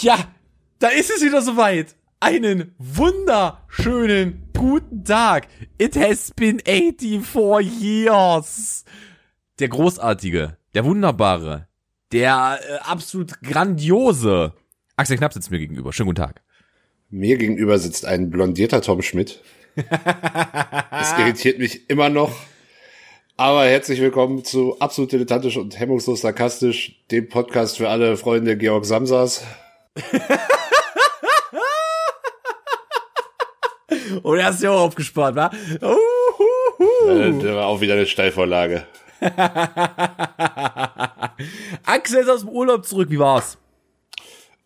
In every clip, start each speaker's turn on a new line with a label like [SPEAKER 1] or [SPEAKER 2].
[SPEAKER 1] Ja, da ist es wieder soweit. Einen wunderschönen guten Tag. It has been 84 years. Der großartige, der wunderbare, der äh, absolut grandiose Axel Knapp sitzt mir gegenüber. Schönen guten Tag.
[SPEAKER 2] Mir gegenüber sitzt ein blondierter Tom Schmidt. Es irritiert mich immer noch. Aber herzlich willkommen zu Absolut Dilettantisch und Hemmungslos Sarkastisch, dem Podcast für alle Freunde Georg Samsas.
[SPEAKER 1] Oh, der hast du ja auch aufgespart, wa?
[SPEAKER 2] Äh, Das war auch wieder eine Steilvorlage.
[SPEAKER 1] Axel ist aus dem Urlaub zurück. Wie war's?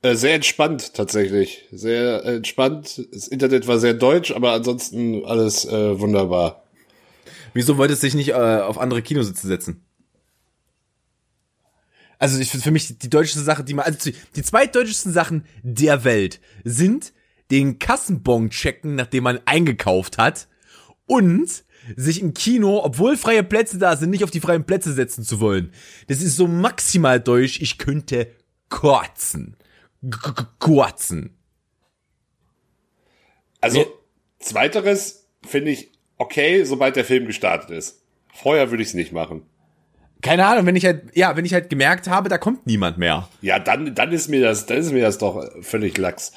[SPEAKER 2] Äh, Sehr entspannt tatsächlich. Sehr entspannt. Das Internet war sehr deutsch, aber ansonsten alles äh, wunderbar.
[SPEAKER 1] Wieso wolltest du dich nicht äh, auf andere Kinositze setzen? Also ich finde für mich die deutscheste Sache, die man, also die, zweitdeutschesten Sachen der Welt sind den Kassenbon checken, nachdem man eingekauft hat und sich im Kino, obwohl freie Plätze da sind, nicht auf die freien Plätze setzen zu wollen. Das ist so maximal deutsch, ich könnte kotzen. Kotzen.
[SPEAKER 2] Also,
[SPEAKER 1] Ja.
[SPEAKER 2] zweiteres finde ich okay, sobald der Film gestartet ist. Vorher würde ich es nicht machen.
[SPEAKER 1] Keine Ahnung, wenn ich halt, ja, wenn ich halt gemerkt habe, da kommt niemand mehr.
[SPEAKER 2] Ja, dann, dann ist mir das, dann ist mir das doch völlig lax.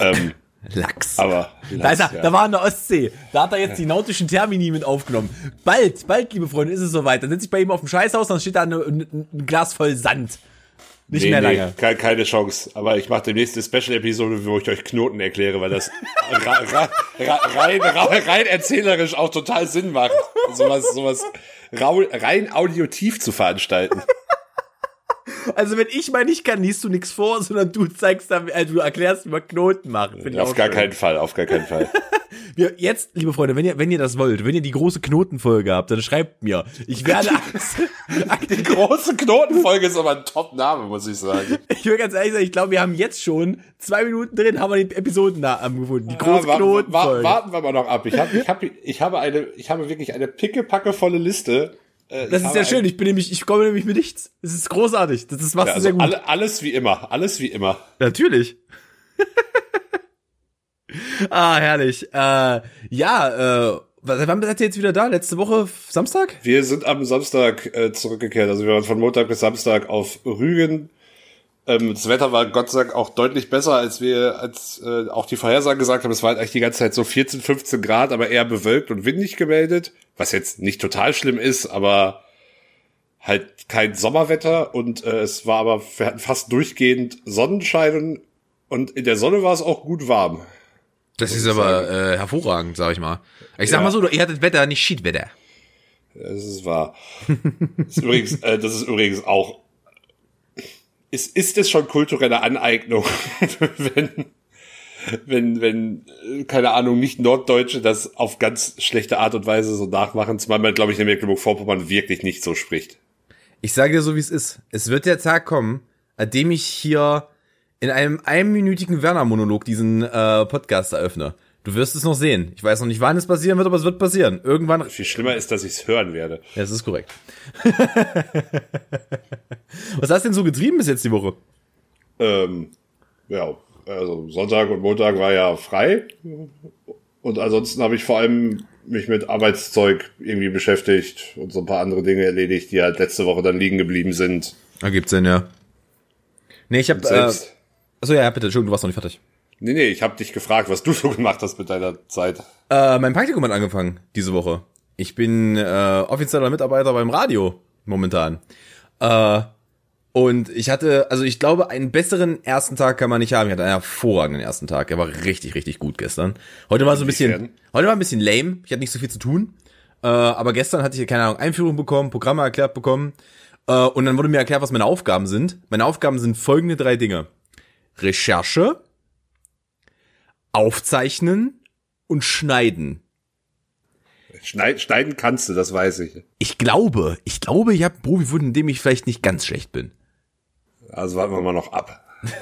[SPEAKER 2] Ähm,
[SPEAKER 1] Lachs.
[SPEAKER 2] aber
[SPEAKER 1] Da, ist er,
[SPEAKER 2] Lachs, ja.
[SPEAKER 1] da war er in der Ostsee. Da hat er jetzt die nautischen Termini mit aufgenommen. Bald, bald, liebe Freunde, ist es soweit. Dann sitze ich bei ihm auf dem Scheißhaus, dann steht da eine, ein, ein Glas voll Sand. Nicht
[SPEAKER 2] nee,
[SPEAKER 1] mehr
[SPEAKER 2] nee,
[SPEAKER 1] lange.
[SPEAKER 2] ke- keine Chance. Aber ich mache demnächst eine Special-Episode, wo ich euch Knoten erkläre, weil das ra ra ra rein, rein erzählerisch auch total Sinn macht, sowas, sowas rein audiotiv zu veranstalten.
[SPEAKER 1] Also wenn ich mal nicht kann, liest du nichts vor, sondern du zeigst dann, also du erklärst, wie man Knoten ich
[SPEAKER 2] auf gar
[SPEAKER 1] schön.
[SPEAKER 2] keinen Fall, auf gar keinen Fall.
[SPEAKER 1] Wir, jetzt, liebe Freunde, wenn ihr, wenn ihr das wollt, wenn ihr die große Knotenfolge habt, dann schreibt mir. Ich werde,
[SPEAKER 2] Die große Knotenfolge ist aber ein Top-Name, muss ich sagen.
[SPEAKER 1] ich will ganz ehrlich sagen, ich glaube, wir haben jetzt schon zwei Minuten drin, haben wir die Episoden da am gefunden. Die große
[SPEAKER 2] Ja, wa-
[SPEAKER 1] Knotenfolge.
[SPEAKER 2] warten wir mal noch ab. Ich habe, ich habe, ich habe eine, ich habe wirklich eine pickepackevolle Liste. Äh,
[SPEAKER 1] Das
[SPEAKER 2] ich
[SPEAKER 1] ist
[SPEAKER 2] habe
[SPEAKER 1] ja schön. Ich bin nämlich, ich komme nämlich mit nichts. Das ist großartig. Das, das machst
[SPEAKER 2] Ja,
[SPEAKER 1] du sehr
[SPEAKER 2] also
[SPEAKER 1] gut.
[SPEAKER 2] alle, alles wie immer, alles wie immer.
[SPEAKER 1] Natürlich. ah, herrlich. Äh, ja, äh, wann seid ihr jetzt wieder da? Letzte Woche Samstag?
[SPEAKER 2] Wir sind am Samstag äh, zurückgekehrt. Also wir waren von Montag bis Samstag auf Rügen. Ähm, das Wetter war Gott sei Dank auch deutlich besser, als wir, als äh, auch die Vorhersagen gesagt haben. Es war halt eigentlich die ganze Zeit so 14, 15 Grad, aber eher bewölkt und windig gemeldet. Was jetzt nicht total schlimm ist, aber halt kein Sommerwetter. Und äh, es war aber, wir hatten fast durchgehend Sonnenschein und in der Sonne war es auch gut warm.
[SPEAKER 1] Das ist aber äh, hervorragend, sag ich mal. Ich sag
[SPEAKER 2] Ja.
[SPEAKER 1] mal so, ihr hattet Wetter, nicht Schiedwetter.
[SPEAKER 2] Das ist wahr. Das ist übrigens, äh, das ist übrigens auch. Ist, ist es schon kulturelle Aneignung, wenn, wenn, wenn, äh, keine Ahnung, nicht Norddeutsche das auf ganz schlechte Art und Weise so nachmachen, zumal man, glaube ich, in Mecklenburg-Vorpommern wirklich nicht so spricht.
[SPEAKER 1] Ich sage dir so, wie es ist. Es wird der Tag kommen, an dem ich hier in einem einminütigen Werner-Monolog diesen äh, Podcast eröffne. Du wirst es noch sehen. Ich weiß noch nicht, wann es passieren wird, aber es wird passieren. Irgendwann.
[SPEAKER 2] Viel schlimmer ist, dass ich es hören werde.
[SPEAKER 1] Ja, das ist korrekt. Was hast du denn so getrieben bis jetzt die Woche?
[SPEAKER 2] Ähm, ja, also Sonntag und Montag war ja frei. Und ansonsten habe ich vor allem mich mit Arbeitszeug irgendwie beschäftigt und so ein paar andere Dinge erledigt, die halt letzte Woche dann liegen geblieben sind.
[SPEAKER 1] Ergibt's denn, ja. Nee, ich hab, äh. Achso, ja, bitte, Entschuldigung, du warst noch nicht fertig.
[SPEAKER 2] Nee, nee, ich habe dich gefragt, was du so gemacht hast mit deiner Zeit.
[SPEAKER 1] Äh, mein Praktikum hat angefangen diese Woche. Ich bin äh, offizieller Mitarbeiter beim Radio momentan. Äh, und ich hatte, also ich glaube, einen besseren ersten Tag kann man nicht haben. Ich hatte einen hervorragenden ersten Tag. Er war richtig, richtig gut gestern. Heute war so ein bisschen, heute war ein bisschen lame. Ich hatte nicht so viel zu tun. Äh, aber gestern hatte ich, keine Ahnung, Einführung bekommen, Programme erklärt bekommen. Äh, und dann wurde mir erklärt, was meine Aufgaben sind. Meine Aufgaben sind folgende drei Dinge. Recherche, Aufzeichnen und Schneiden.
[SPEAKER 2] Schneid, schneiden kannst du, das weiß ich.
[SPEAKER 1] Ich glaube, ich glaube, ich habe Profi gefunden, in dem ich vielleicht nicht ganz schlecht bin.
[SPEAKER 2] Also warten wir mal noch ab.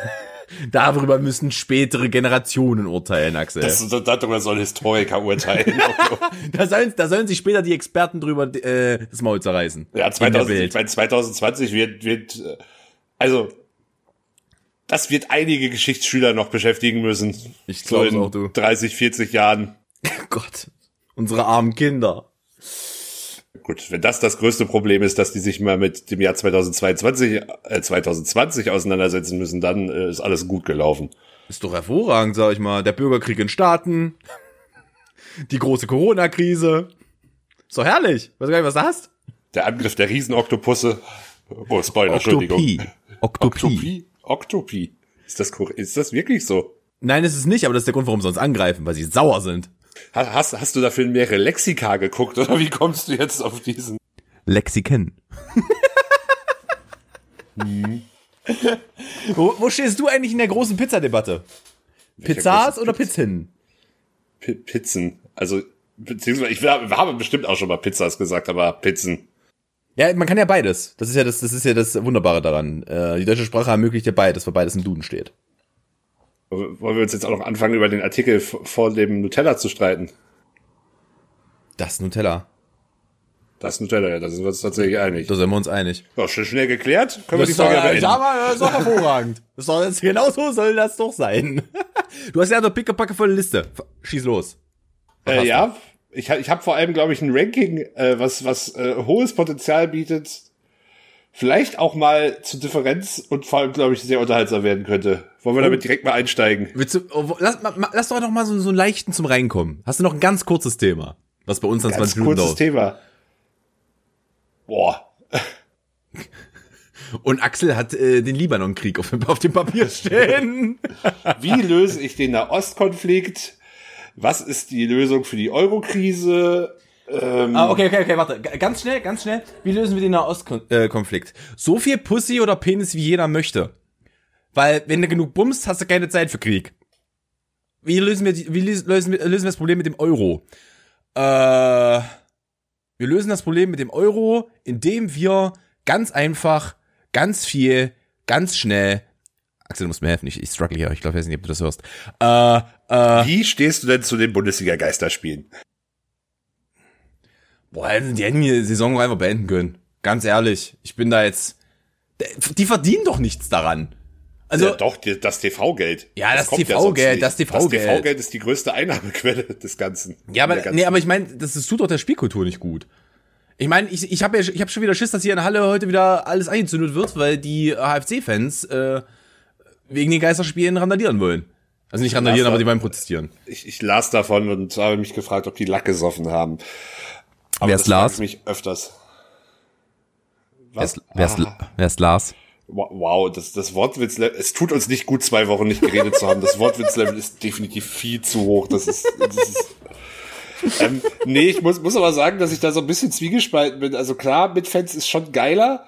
[SPEAKER 1] Darüber müssen spätere Generationen urteilen, Axel.
[SPEAKER 2] Das, das, darüber soll Historiker urteilen.
[SPEAKER 1] da, sollen, da sollen sich später die Experten drüber äh, das Maul zerreißen.
[SPEAKER 2] ja,
[SPEAKER 1] In der
[SPEAKER 2] 2000,
[SPEAKER 1] Welt.
[SPEAKER 2] ich meine, 2020 wird, wird, äh, also, Das wird einige Geschichtsschüler noch beschäftigen müssen.
[SPEAKER 1] Ich
[SPEAKER 2] so
[SPEAKER 1] glaub's
[SPEAKER 2] in
[SPEAKER 1] auch, du.
[SPEAKER 2] 30, 40 Jahren.
[SPEAKER 1] Gott, unsere armen Kinder.
[SPEAKER 2] Gut, wenn das das größte Problem ist, dass die sich mal mit dem Jahr 2022, äh, 2020 auseinandersetzen müssen, dann äh, ist alles gut gelaufen.
[SPEAKER 1] Ist doch hervorragend, sag ich mal. Der Bürgerkrieg in Staaten, die große Corona-Krise. Ist doch herrlich. Weißt du gar nicht, was du hast?
[SPEAKER 2] Der Angriff der Riesenoktopusse. Oh, Spoiler, Entschuldigung.
[SPEAKER 1] Oktopie. Oktopie.
[SPEAKER 2] Oktopie. Oktopie. Ist das, ist das wirklich so?
[SPEAKER 1] Nein, ist es nicht, aber das ist der Grund, warum sie uns angreifen, weil sie sauer sind.
[SPEAKER 2] Ha- Hast, hast du dafür mehrere Lexika geguckt oder wie kommst du jetzt auf diesen?
[SPEAKER 1] Lexiken. wo, wo stehst du eigentlich in der großen Pizzadebatte? Pizzas oder Pizzen?
[SPEAKER 2] P Pizzen. Also, beziehungsweise, ich hab- habe bestimmt auch schon mal Pizzas gesagt, aber Pizzen.
[SPEAKER 1] Ja, man kann ja beides. Das ist ja das, das ist ja das Wunderbare daran. Äh, die deutsche Sprache ermöglicht ja beides, weil beides im Duden steht.
[SPEAKER 2] Wollen wir uns jetzt auch noch anfangen, über den Artikel vor dem Nutella zu streiten?
[SPEAKER 1] Das ist Nutella.
[SPEAKER 2] Das ist Nutella, ja, da sind wir uns tatsächlich einig.
[SPEAKER 1] Da sind wir uns einig.
[SPEAKER 2] Ja, schnell, schnell geklärt. Können wir
[SPEAKER 1] Das
[SPEAKER 2] die
[SPEAKER 1] ist doch,
[SPEAKER 2] Frage
[SPEAKER 1] ja,
[SPEAKER 2] beenden?
[SPEAKER 1] sag mal, das ist doch hervorragend. Das doch, das, genau so soll das doch sein. Du hast ja eine pickepacke volle Liste. Schieß los.
[SPEAKER 2] Äh, ja, ich, ich habe vor allem, glaube ich, ein Ranking, äh, was, was äh, hohes Potenzial bietet. Vielleicht auch mal zu Differenz und vor allem, glaube ich, sehr unterhaltsam werden könnte. Wollen wir damit direkt mal einsteigen?
[SPEAKER 1] Du, oh, lass, ma, lass doch noch mal so, so einen leichten zum Reinkommen. Hast du noch ein ganz kurzes Thema, was bei uns dann
[SPEAKER 2] Ganz
[SPEAKER 1] 20 Minuten
[SPEAKER 2] kurzes
[SPEAKER 1] dauert?
[SPEAKER 2] Thema. Boah.
[SPEAKER 1] Und Axel hat äh, den Libanon-Krieg auf, auf dem Papier stehen.
[SPEAKER 2] Wie löse ich den Nahostkonflikt? Was ist die Lösung für die Euro-Krise? Ähm,
[SPEAKER 1] ah, okay, okay, okay, warte. G- Ganz schnell, ganz schnell. Wie lösen wir den Nahostkonflikt? So viel Pussy oder Penis, wie jeder möchte. Weil, wenn du genug bummst, hast du keine Zeit für Krieg. Wie lösen wir, die, wie lösen wir, lösen wir das Problem mit dem Euro? Äh, wir lösen das Problem mit dem Euro, indem wir ganz einfach, ganz viel, ganz schnell, Axel, du musst mir helfen, ich, ich struggle hier, ich glaube, ich weiß nicht, ob du das hörst. Äh, äh,
[SPEAKER 2] Wie stehst du denn zu den Bundesliga-Geisterspielen?
[SPEAKER 1] Boah, die hätten die Saison einfach beenden können. Ganz ehrlich, ich bin da jetzt. Die verdienen doch nichts daran. Also,
[SPEAKER 2] ja, doch, das TV-Geld.
[SPEAKER 1] Ja, das TV-Geld, das TV-Geld.
[SPEAKER 2] Das TV-Geld ist die größte Einnahmequelle des Ganzen.
[SPEAKER 1] ja, aber,
[SPEAKER 2] ganzen-
[SPEAKER 1] nee, aber ich meine, das, das tut doch der Spielkultur nicht gut. Ich meine, ich, ich habe ja, ich habe schon wieder Schiss, dass hier in der Halle heute wieder alles eingezündet wird, weil die HFC-Fans äh, wegen den Geisterspielen randalieren wollen. Also nicht randalieren, aber die wollen protestieren.
[SPEAKER 2] ich, ich las davon und habe mich gefragt, ob die Lack gesoffen haben. Aber
[SPEAKER 1] Wer ist Lars?
[SPEAKER 2] ich mich öfters.
[SPEAKER 1] Wer
[SPEAKER 2] Was?
[SPEAKER 1] ist, wer, ist,
[SPEAKER 2] Ah,
[SPEAKER 1] wer ist Lars?
[SPEAKER 2] wow, das, das Wortwitzlevel, es tut uns nicht gut, zwei Wochen nicht geredet zu haben. Das Wortwitzlevel ist definitiv viel zu hoch. Das ist, das ist ähm, nee, ich muss, muss aber sagen, dass ich da so ein bisschen zwiegespalten bin. Also klar, mit Fans ist schon geiler,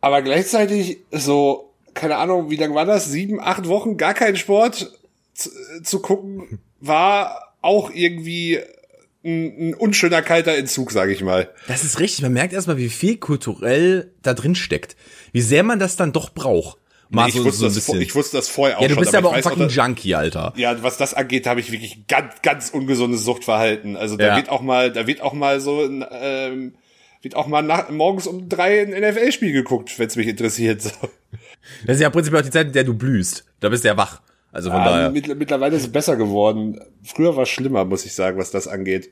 [SPEAKER 2] aber gleichzeitig so, keine Ahnung, wie lange war das? Sieben, acht Wochen, gar kein Sport zu, zu gucken, war auch irgendwie ein, ein unschöner kalter Entzug, sage ich mal.
[SPEAKER 1] Das ist richtig. Man merkt erstmal, wie viel kulturell da drin steckt. Wie sehr man das dann doch braucht. Mal
[SPEAKER 2] ich,
[SPEAKER 1] so,
[SPEAKER 2] wusste
[SPEAKER 1] so ein
[SPEAKER 2] das,
[SPEAKER 1] bisschen.
[SPEAKER 2] ich wusste das vorher auch
[SPEAKER 1] ja, du
[SPEAKER 2] schon.
[SPEAKER 1] bist aber auch ein
[SPEAKER 2] ich
[SPEAKER 1] fucking
[SPEAKER 2] dass-
[SPEAKER 1] Junkie, Alter.
[SPEAKER 2] Ja, was das angeht, habe ich wirklich ganz, ganz ungesundes Suchtverhalten. Also da
[SPEAKER 1] Ja.
[SPEAKER 2] wird auch mal, da wird auch mal so, ein, ähm, wird auch mal nach, morgens um drei ein NFL-Spiel geguckt, wenn es mich interessiert. So.
[SPEAKER 1] Das ist ja prinzipiell auch die Zeit, in der du blühst. Da bist du ja wach. Also von
[SPEAKER 2] Ähm,
[SPEAKER 1] daher.
[SPEAKER 2] mittler- mittlerweile ist es besser geworden. Früher war es schlimmer, muss ich sagen, was das angeht.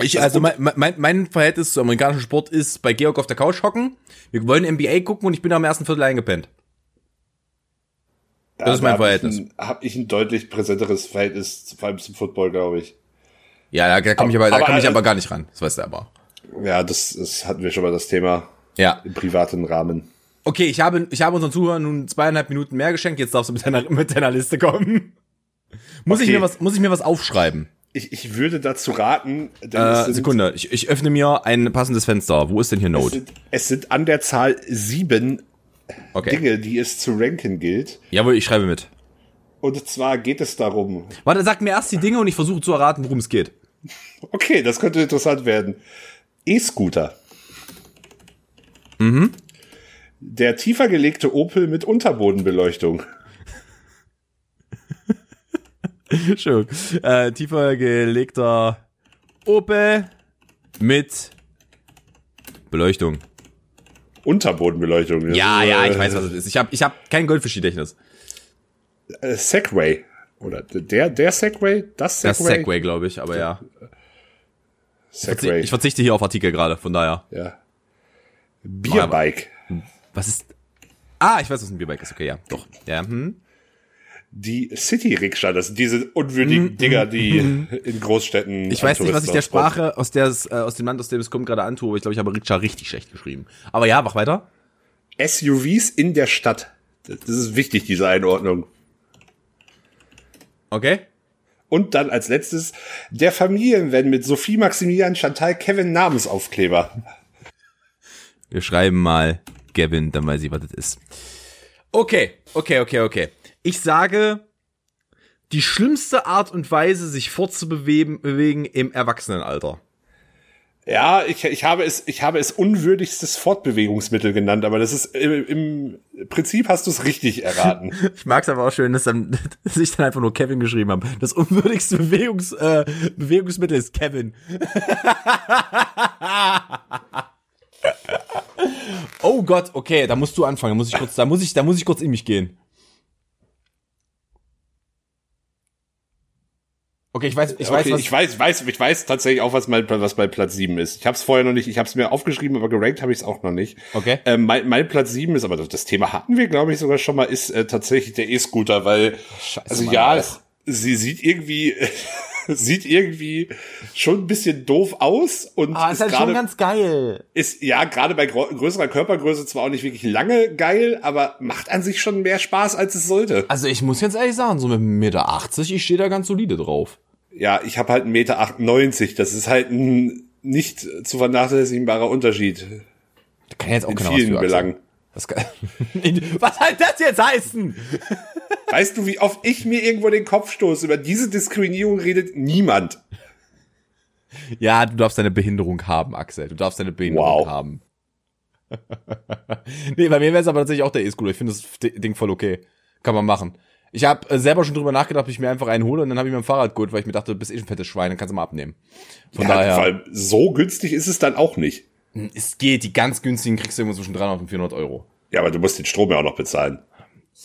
[SPEAKER 1] Ich, also mein, mein, mein Verhältnis zum amerikanischen Sport ist bei Georg auf der Couch hocken. Wir wollen NBA gucken und ich bin am ersten Viertel eingepennt. Das ist mein Verhältnis.
[SPEAKER 2] Habe ich, ein- hab ich ein deutlich präsenteres Verhältnis, vor allem zum Football, glaube ich.
[SPEAKER 1] Ja, da, da komme ich aber, da komm ich aber gar nicht ran. Das weißt du aber.
[SPEAKER 2] Ja, das, das hatten wir schon mal das Thema
[SPEAKER 1] Ja.
[SPEAKER 2] im privaten Rahmen.
[SPEAKER 1] Okay, ich habe, ich habe unseren Zuhörern nun zweieinhalb Minuten mehr geschenkt. Jetzt darfst du mit deiner, mit deiner Liste kommen. Muss ich
[SPEAKER 2] Okay.
[SPEAKER 1] mir was, muss ich mir was aufschreiben?
[SPEAKER 2] Ich, ich würde dazu raten,
[SPEAKER 1] Äh,
[SPEAKER 2] es
[SPEAKER 1] Sekunde. Ich, ich öffne mir ein passendes Fenster. Wo ist denn hier
[SPEAKER 2] es
[SPEAKER 1] Note?
[SPEAKER 2] sind, es sind an der Zahl sieben
[SPEAKER 1] Okay.
[SPEAKER 2] Dinge, die es zu ranken gilt.
[SPEAKER 1] Jawohl, ich schreibe mit.
[SPEAKER 2] Und zwar geht es darum,
[SPEAKER 1] Warte, sag mir erst die Dinge und ich versuche zu erraten, worum es geht.
[SPEAKER 2] okay, das könnte interessant werden. E-Scooter. Mhm. Der tiefer gelegte Opel mit Unterbodenbeleuchtung.
[SPEAKER 1] Schön. Äh, tiefer gelegter Opel mit Beleuchtung.
[SPEAKER 2] Unterbodenbeleuchtung.
[SPEAKER 1] Ja, ja,
[SPEAKER 2] äh,
[SPEAKER 1] ich weiß, was es ist. Ich habe ich hab kein Goldfisch-Gedächtnis.
[SPEAKER 2] Segway. Oder der, der Segway? Das Segway?
[SPEAKER 1] Das Segway, glaube ich, aber ja.
[SPEAKER 2] Segway.
[SPEAKER 1] Ich verzichte hier auf Artikel gerade, von daher.
[SPEAKER 2] ja. Bierbike.
[SPEAKER 1] Was ist. Ah, ich weiß, was ein Bierbike ist. Okay, ja, doch. Ja, hm.
[SPEAKER 2] Die City-Rikscha, das sind diese unwürdigen Dinger, die in Großstädten.
[SPEAKER 1] Ich weiß nicht, was ich der Sprache aus der es, äh, aus dem Land, aus dem es kommt, gerade antue, aber ich glaube, ich habe Rikscha richtig schlecht geschrieben. Aber ja, mach weiter.
[SPEAKER 2] SUVs in der Stadt. Das ist wichtig, diese Einordnung.
[SPEAKER 1] Okay.
[SPEAKER 2] Und dann als letztes der Familienvan mit Sophie, Maximilian, Chantal, Kevin Namensaufkleber.
[SPEAKER 1] Wir schreiben mal Gavin, dann weiß ich, was das ist. Okay, okay, okay, okay. Ich sage, die schlimmste Art und Weise, sich fortzubewegen bewegen im Erwachsenenalter.
[SPEAKER 2] Ja, ich, ich habe es, ich habe es unwürdigstes Fortbewegungsmittel genannt, aber das ist im, im Prinzip hast du es richtig erraten.
[SPEAKER 1] Ich mag es aber auch schön, dass, dann, dass ich dann einfach nur Kevin geschrieben habe. Das unwürdigste Bewegungs, äh, Bewegungsmittel ist Kevin. oh Gott, okay, da musst du anfangen. Da muss ich kurz, da muss ich, da muss ich kurz in mich gehen. Okay, ich weiß, ich weiß,
[SPEAKER 2] okay,
[SPEAKER 1] was,
[SPEAKER 2] ich weiß, weiß, ich weiß tatsächlich auch, was mein, was bei Platz 7 ist. Ich habe es vorher noch nicht, ich habe es mir aufgeschrieben, aber gerankt habe ich es auch noch nicht.
[SPEAKER 1] Okay.
[SPEAKER 2] Ähm, mein, mein Platz 7 ist, aber das, Thema hatten wir, glaube ich, sogar schon mal, ist äh, tatsächlich der E-Scooter, weil,
[SPEAKER 1] Scheiße,
[SPEAKER 2] also
[SPEAKER 1] Mann,
[SPEAKER 2] ja,
[SPEAKER 1] Alter.
[SPEAKER 2] sie sieht irgendwie, sieht irgendwie schon ein bisschen doof aus und
[SPEAKER 1] ah,
[SPEAKER 2] ist
[SPEAKER 1] halt
[SPEAKER 2] gerade
[SPEAKER 1] schon ganz geil.
[SPEAKER 2] ist ja gerade bei größerer Körpergröße zwar auch nicht wirklich lange geil, aber macht an sich schon mehr Spaß als es sollte.
[SPEAKER 1] Also ich muss jetzt ehrlich sagen, so mit 1,80 Meter, ich stehe da ganz solide drauf.
[SPEAKER 2] Ja, ich habe halt 1,98 Meter, das ist halt ein nicht zu vernachlässigbarer Unterschied
[SPEAKER 1] Da kann jetzt auch
[SPEAKER 2] in
[SPEAKER 1] was
[SPEAKER 2] vielen. Belangen.
[SPEAKER 1] Was, kann, was soll das jetzt heißen?
[SPEAKER 2] Weißt du, wie oft ich mir irgendwo den Kopf stoße? Über diese Diskriminierung redet niemand.
[SPEAKER 1] Ja, du darfst deine Behinderung haben, Axel. Du darfst deine Behinderung
[SPEAKER 2] Wow.
[SPEAKER 1] haben. nee, bei mir wäre es aber tatsächlich auch der E-Scooter. Ich finde das Ding voll okay. Kann man machen. Ich habe äh, selber schon drüber nachgedacht, ob ich mir einfach einen hole und dann habe ich mir ein Fahrrad geholt, weil ich mir dachte, du bist eh ein fettes Schwein, dann kannst du mal abnehmen. Von
[SPEAKER 2] Ja,
[SPEAKER 1] daher,
[SPEAKER 2] allem so günstig ist es dann auch nicht.
[SPEAKER 1] Es geht, die ganz günstigen kriegst du irgendwo zwischen 300 und 400 Euro.
[SPEAKER 2] Ja, aber du musst den Strom ja auch noch bezahlen.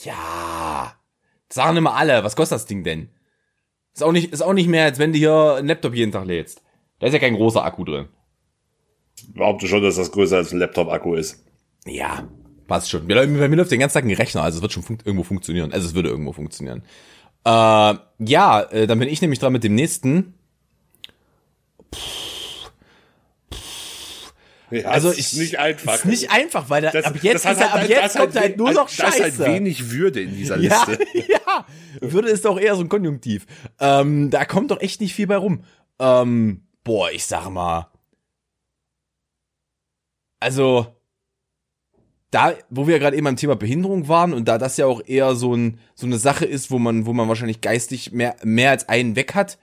[SPEAKER 1] Ja, das sagen immer alle. Was kostet das Ding denn? Ist auch nicht, ist auch nicht mehr, als wenn du hier einen Laptop jeden Tag lädst. Da ist ja kein großer Akku drin.
[SPEAKER 2] Behaupte schon, dass das größer als ein Laptop-Akku ist.
[SPEAKER 1] Ja, passt schon. Bei mir läuft den ganzen Tag ein Rechner, also es wird schon fun irgendwo funktionieren. Also es würde irgendwo funktionieren. Äh, ja, äh, dann bin ich nämlich dran mit dem nächsten.
[SPEAKER 2] Ja,
[SPEAKER 1] Also
[SPEAKER 2] ist
[SPEAKER 1] ich,
[SPEAKER 2] nicht einfach.
[SPEAKER 1] Ist nicht einfach, weil da,
[SPEAKER 2] Das-
[SPEAKER 1] ab jetzt, ist, er- ab jetzt kommt halt
[SPEAKER 2] we-
[SPEAKER 1] nur noch
[SPEAKER 2] Das ist halt
[SPEAKER 1] Scheiße.
[SPEAKER 2] wenig Würde in dieser
[SPEAKER 1] ja,
[SPEAKER 2] Liste.
[SPEAKER 1] ja. Würde ist doch eher so ein Konjunktiv. Ähm, da kommt doch echt nicht viel bei rum. Ähm, boah, ich sag mal. Also, da, wo wir gerade eben beim Thema Behinderung waren und da das ja auch eher so, ein, so eine Sache ist, wo man, wo man wahrscheinlich geistig mehr, mehr als einen weg hat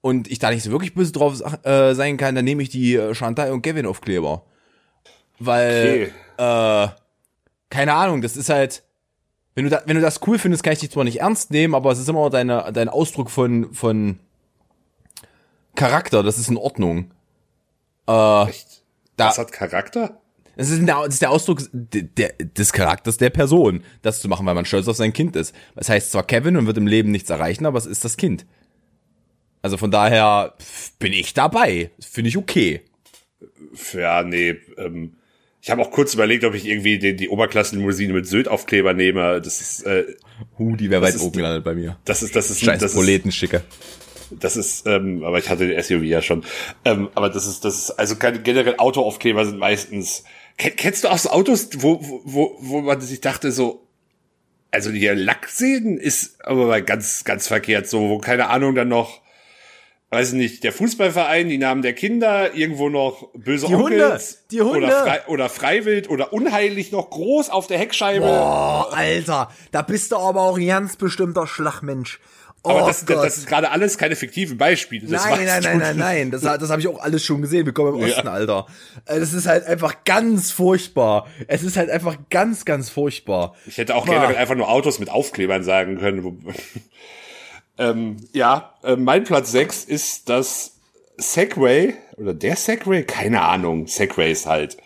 [SPEAKER 1] und ich da nicht so wirklich böse drauf äh, sein kann, dann nehme ich die äh, Chantal und Kevin Aufkleber. Weil, äh, keine Ahnung, das ist halt, wenn du, da, wenn du das cool findest, kann ich dich zwar nicht ernst nehmen, aber es ist immer deine, dein Ausdruck von, von Charakter, das ist in Ordnung. Äh,
[SPEAKER 2] Echt?
[SPEAKER 1] da,
[SPEAKER 2] Das hat Charakter?
[SPEAKER 1] das ist, der, das ist der Ausdruck der, der, des Charakters der Person, das zu machen, weil man stolz auf sein Kind ist. Das heißt zwar Kevin und wird im Leben nichts erreichen, aber es ist das Kind. Also von daher bin ich dabei. Finde ich okay.
[SPEAKER 2] Ja, nee. Ähm, ich habe auch kurz überlegt, ob ich irgendwie die, die Oberklassenlimousine mit Sylt-Aufkleber nehme. Das ist, äh,
[SPEAKER 1] Huh, die wäre weit
[SPEAKER 2] ist
[SPEAKER 1] oben gelandet bei mir.
[SPEAKER 2] das ist, das ist,
[SPEAKER 1] Scheiß
[SPEAKER 2] das ist,
[SPEAKER 1] Proletenschicke.
[SPEAKER 2] das ist, ähm, aber ich hatte den SUV ja schon. Ähm, aber das ist, das ist, also generell Autoaufkleber sind meistens. Kenn, kennst du auch so Autos, wo, wo, wo, wo man sich dachte so, also hier Lacksehen ist aber mal ganz, ganz verkehrt, so, wo keine Ahnung dann noch, weiß ich nicht, der Fußballverein, die Namen der Kinder, irgendwo noch böse
[SPEAKER 1] Die Hunde,
[SPEAKER 2] Onkels
[SPEAKER 1] die Hunde.
[SPEAKER 2] Oder, frei, oder Freiwild oder unheilig noch groß auf der Heckscheibe.
[SPEAKER 1] Oh, Alter, da bist du aber auch ein ganz bestimmter Schlagmensch. Oh
[SPEAKER 2] aber das,
[SPEAKER 1] Gott.
[SPEAKER 2] das ist gerade alles keine fiktiven Beispiele. Das
[SPEAKER 1] Nein, nein, nein, nein, nein. Das, das habe ich auch alles schon gesehen. Willkommen im
[SPEAKER 2] Ja.
[SPEAKER 1] Osten, Alter. Äh, Das ist halt einfach ganz furchtbar. Es ist halt einfach ganz, ganz furchtbar.
[SPEAKER 2] Ich hätte auch generell einfach nur Autos mit Aufklebern sagen können. ähm, ja, äh, mein Platz 6 ist das Segway oder der Segway? Keine Ahnung. Segways halt.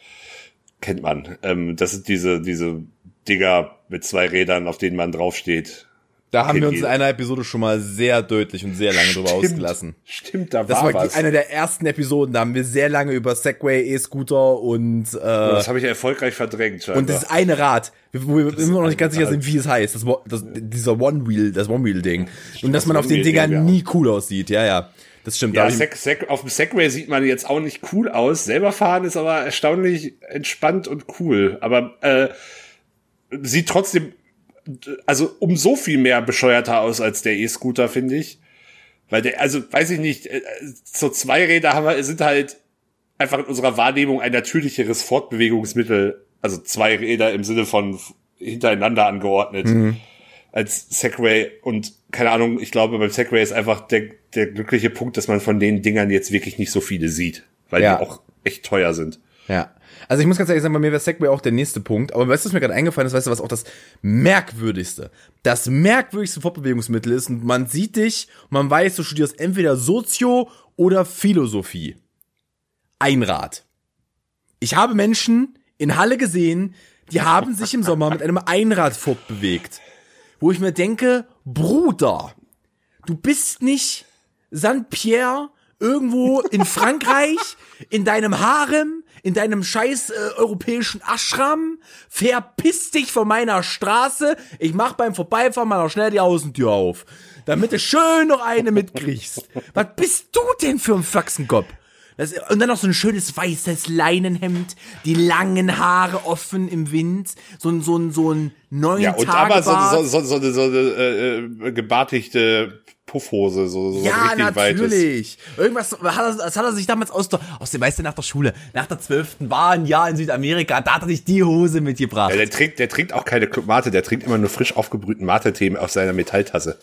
[SPEAKER 2] kennt man. Ähm, das sind diese, diese Dinger mit zwei Rädern, auf denen man draufsteht.
[SPEAKER 1] Da haben wir uns in einer Episode schon mal sehr deutlich und sehr lange drüber
[SPEAKER 2] Stimmt.
[SPEAKER 1] ausgelassen.
[SPEAKER 2] Stimmt, da
[SPEAKER 1] Das
[SPEAKER 2] war,
[SPEAKER 1] war,
[SPEAKER 2] was.
[SPEAKER 1] eine der ersten Episoden, da haben wir sehr lange über Segway, E-Scooter und äh,
[SPEAKER 2] das habe ich erfolgreich verdrängt.
[SPEAKER 1] und das eine Rad, wo wir immer noch nicht ganz sicher sind, wie es heißt, das, das, dieser One-Wheel, das One-Wheel-Ding. Und dass
[SPEAKER 2] das
[SPEAKER 1] man auf den Dingern
[SPEAKER 2] ja.
[SPEAKER 1] nie cool aussieht, ja, ja. Das stimmt.
[SPEAKER 2] ja, Seg Seg auf dem Segway sieht man jetzt auch nicht cool aus. Selber fahren ist aber erstaunlich entspannt und cool. Aber äh, sieht trotzdem, also um so viel mehr bescheuerter aus als der E-Scooter, finde ich. Weil der, also weiß ich nicht, äh, so Zweiräder haben wir, sind halt einfach in unserer Wahrnehmung ein natürlicheres Fortbewegungsmittel. Also zwei Räder im Sinne von hintereinander angeordnet. als Segway und keine Ahnung, ich glaube, beim Segway ist einfach der, der glückliche Punkt, dass man von den Dingern jetzt wirklich nicht so viele sieht, weil
[SPEAKER 1] Ja.
[SPEAKER 2] die auch echt teuer sind.
[SPEAKER 1] Ja. Also ich muss ganz ehrlich sagen, bei mir wäre Segway auch der nächste Punkt. Aber weißt du, was mir gerade eingefallen ist? Weißt du, was auch das merkwürdigste, das merkwürdigste Fortbewegungsmittel ist? Und man sieht dich man weiß, du studierst entweder Sozio oder Philosophie. Einrad. Ich habe Menschen in Halle gesehen, die haben sich im Sommer mit einem Einrad fortbewegt. Wo ich mir denke, Bruder, du bist nicht Saint-Pierre irgendwo in Frankreich, in deinem Harem, in deinem scheiß äh, europäischen Ashram, verpiss dich von meiner Straße, ich mach beim Vorbeifahren mal noch schnell die Außentür auf, damit du schön noch eine mitkriegst. Was bist du denn für ein Faxenkopf? Das, und dann noch so ein schönes weißes Leinenhemd, die langen Haare offen im Wind, so ein, so ein, so ein neun
[SPEAKER 2] Ja, und aber so, so, so, so, eine- so eine äh, äh, gebartigte Puffhose, so, so
[SPEAKER 1] Ja,
[SPEAKER 2] richtig weites.
[SPEAKER 1] natürlich. Irgendwas, hat er, das hat er sich damals aus der, aus dem, weißt du, nach der Schule, nach der zwölften war ein Jahr in Südamerika, da hat er sich die Hose mitgebracht.
[SPEAKER 2] Ja, der trinkt, der trinkt auch keine Club Mate, der trinkt immer nur frisch aufgebrühten Mate-Tee aus seiner Metalltasse.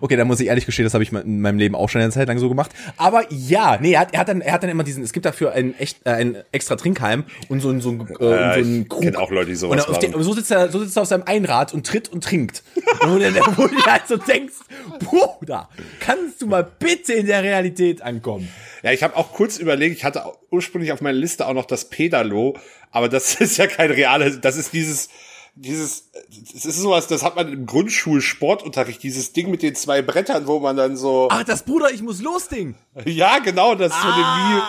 [SPEAKER 1] Okay, da muss ich ehrlich gestehen, das habe ich in meinem Leben auch schon eine Zeit lang so gemacht. Aber ja, nee, er hat, er hat dann, er hat dann immer diesen, es gibt dafür ein echt, äh, ein extra Trinkheim und so ein, so ein, äh,
[SPEAKER 2] Ja,
[SPEAKER 1] so ein
[SPEAKER 2] ich kenn auch Leute, die sowas
[SPEAKER 1] und
[SPEAKER 2] machen.
[SPEAKER 1] der, so sitzt er, so sitzt er auf seinem Einrad und tritt und trinkt. Und wo du, wo du halt so denkst, Bruder, kannst du mal bitte in der Realität ankommen?
[SPEAKER 2] Ja, ich habe auch kurz überlegt, ich hatte ursprünglich auf meiner Liste auch noch das Pedalo, aber das ist ja kein reales, das ist dieses, dieses, es ist sowas, das hat man im Grundschulsportunterricht, dieses Ding mit den zwei Brettern, wo man dann so,
[SPEAKER 1] Ach, das Bruder, ich muss los Ding.
[SPEAKER 2] ja, genau, das von dem Wii.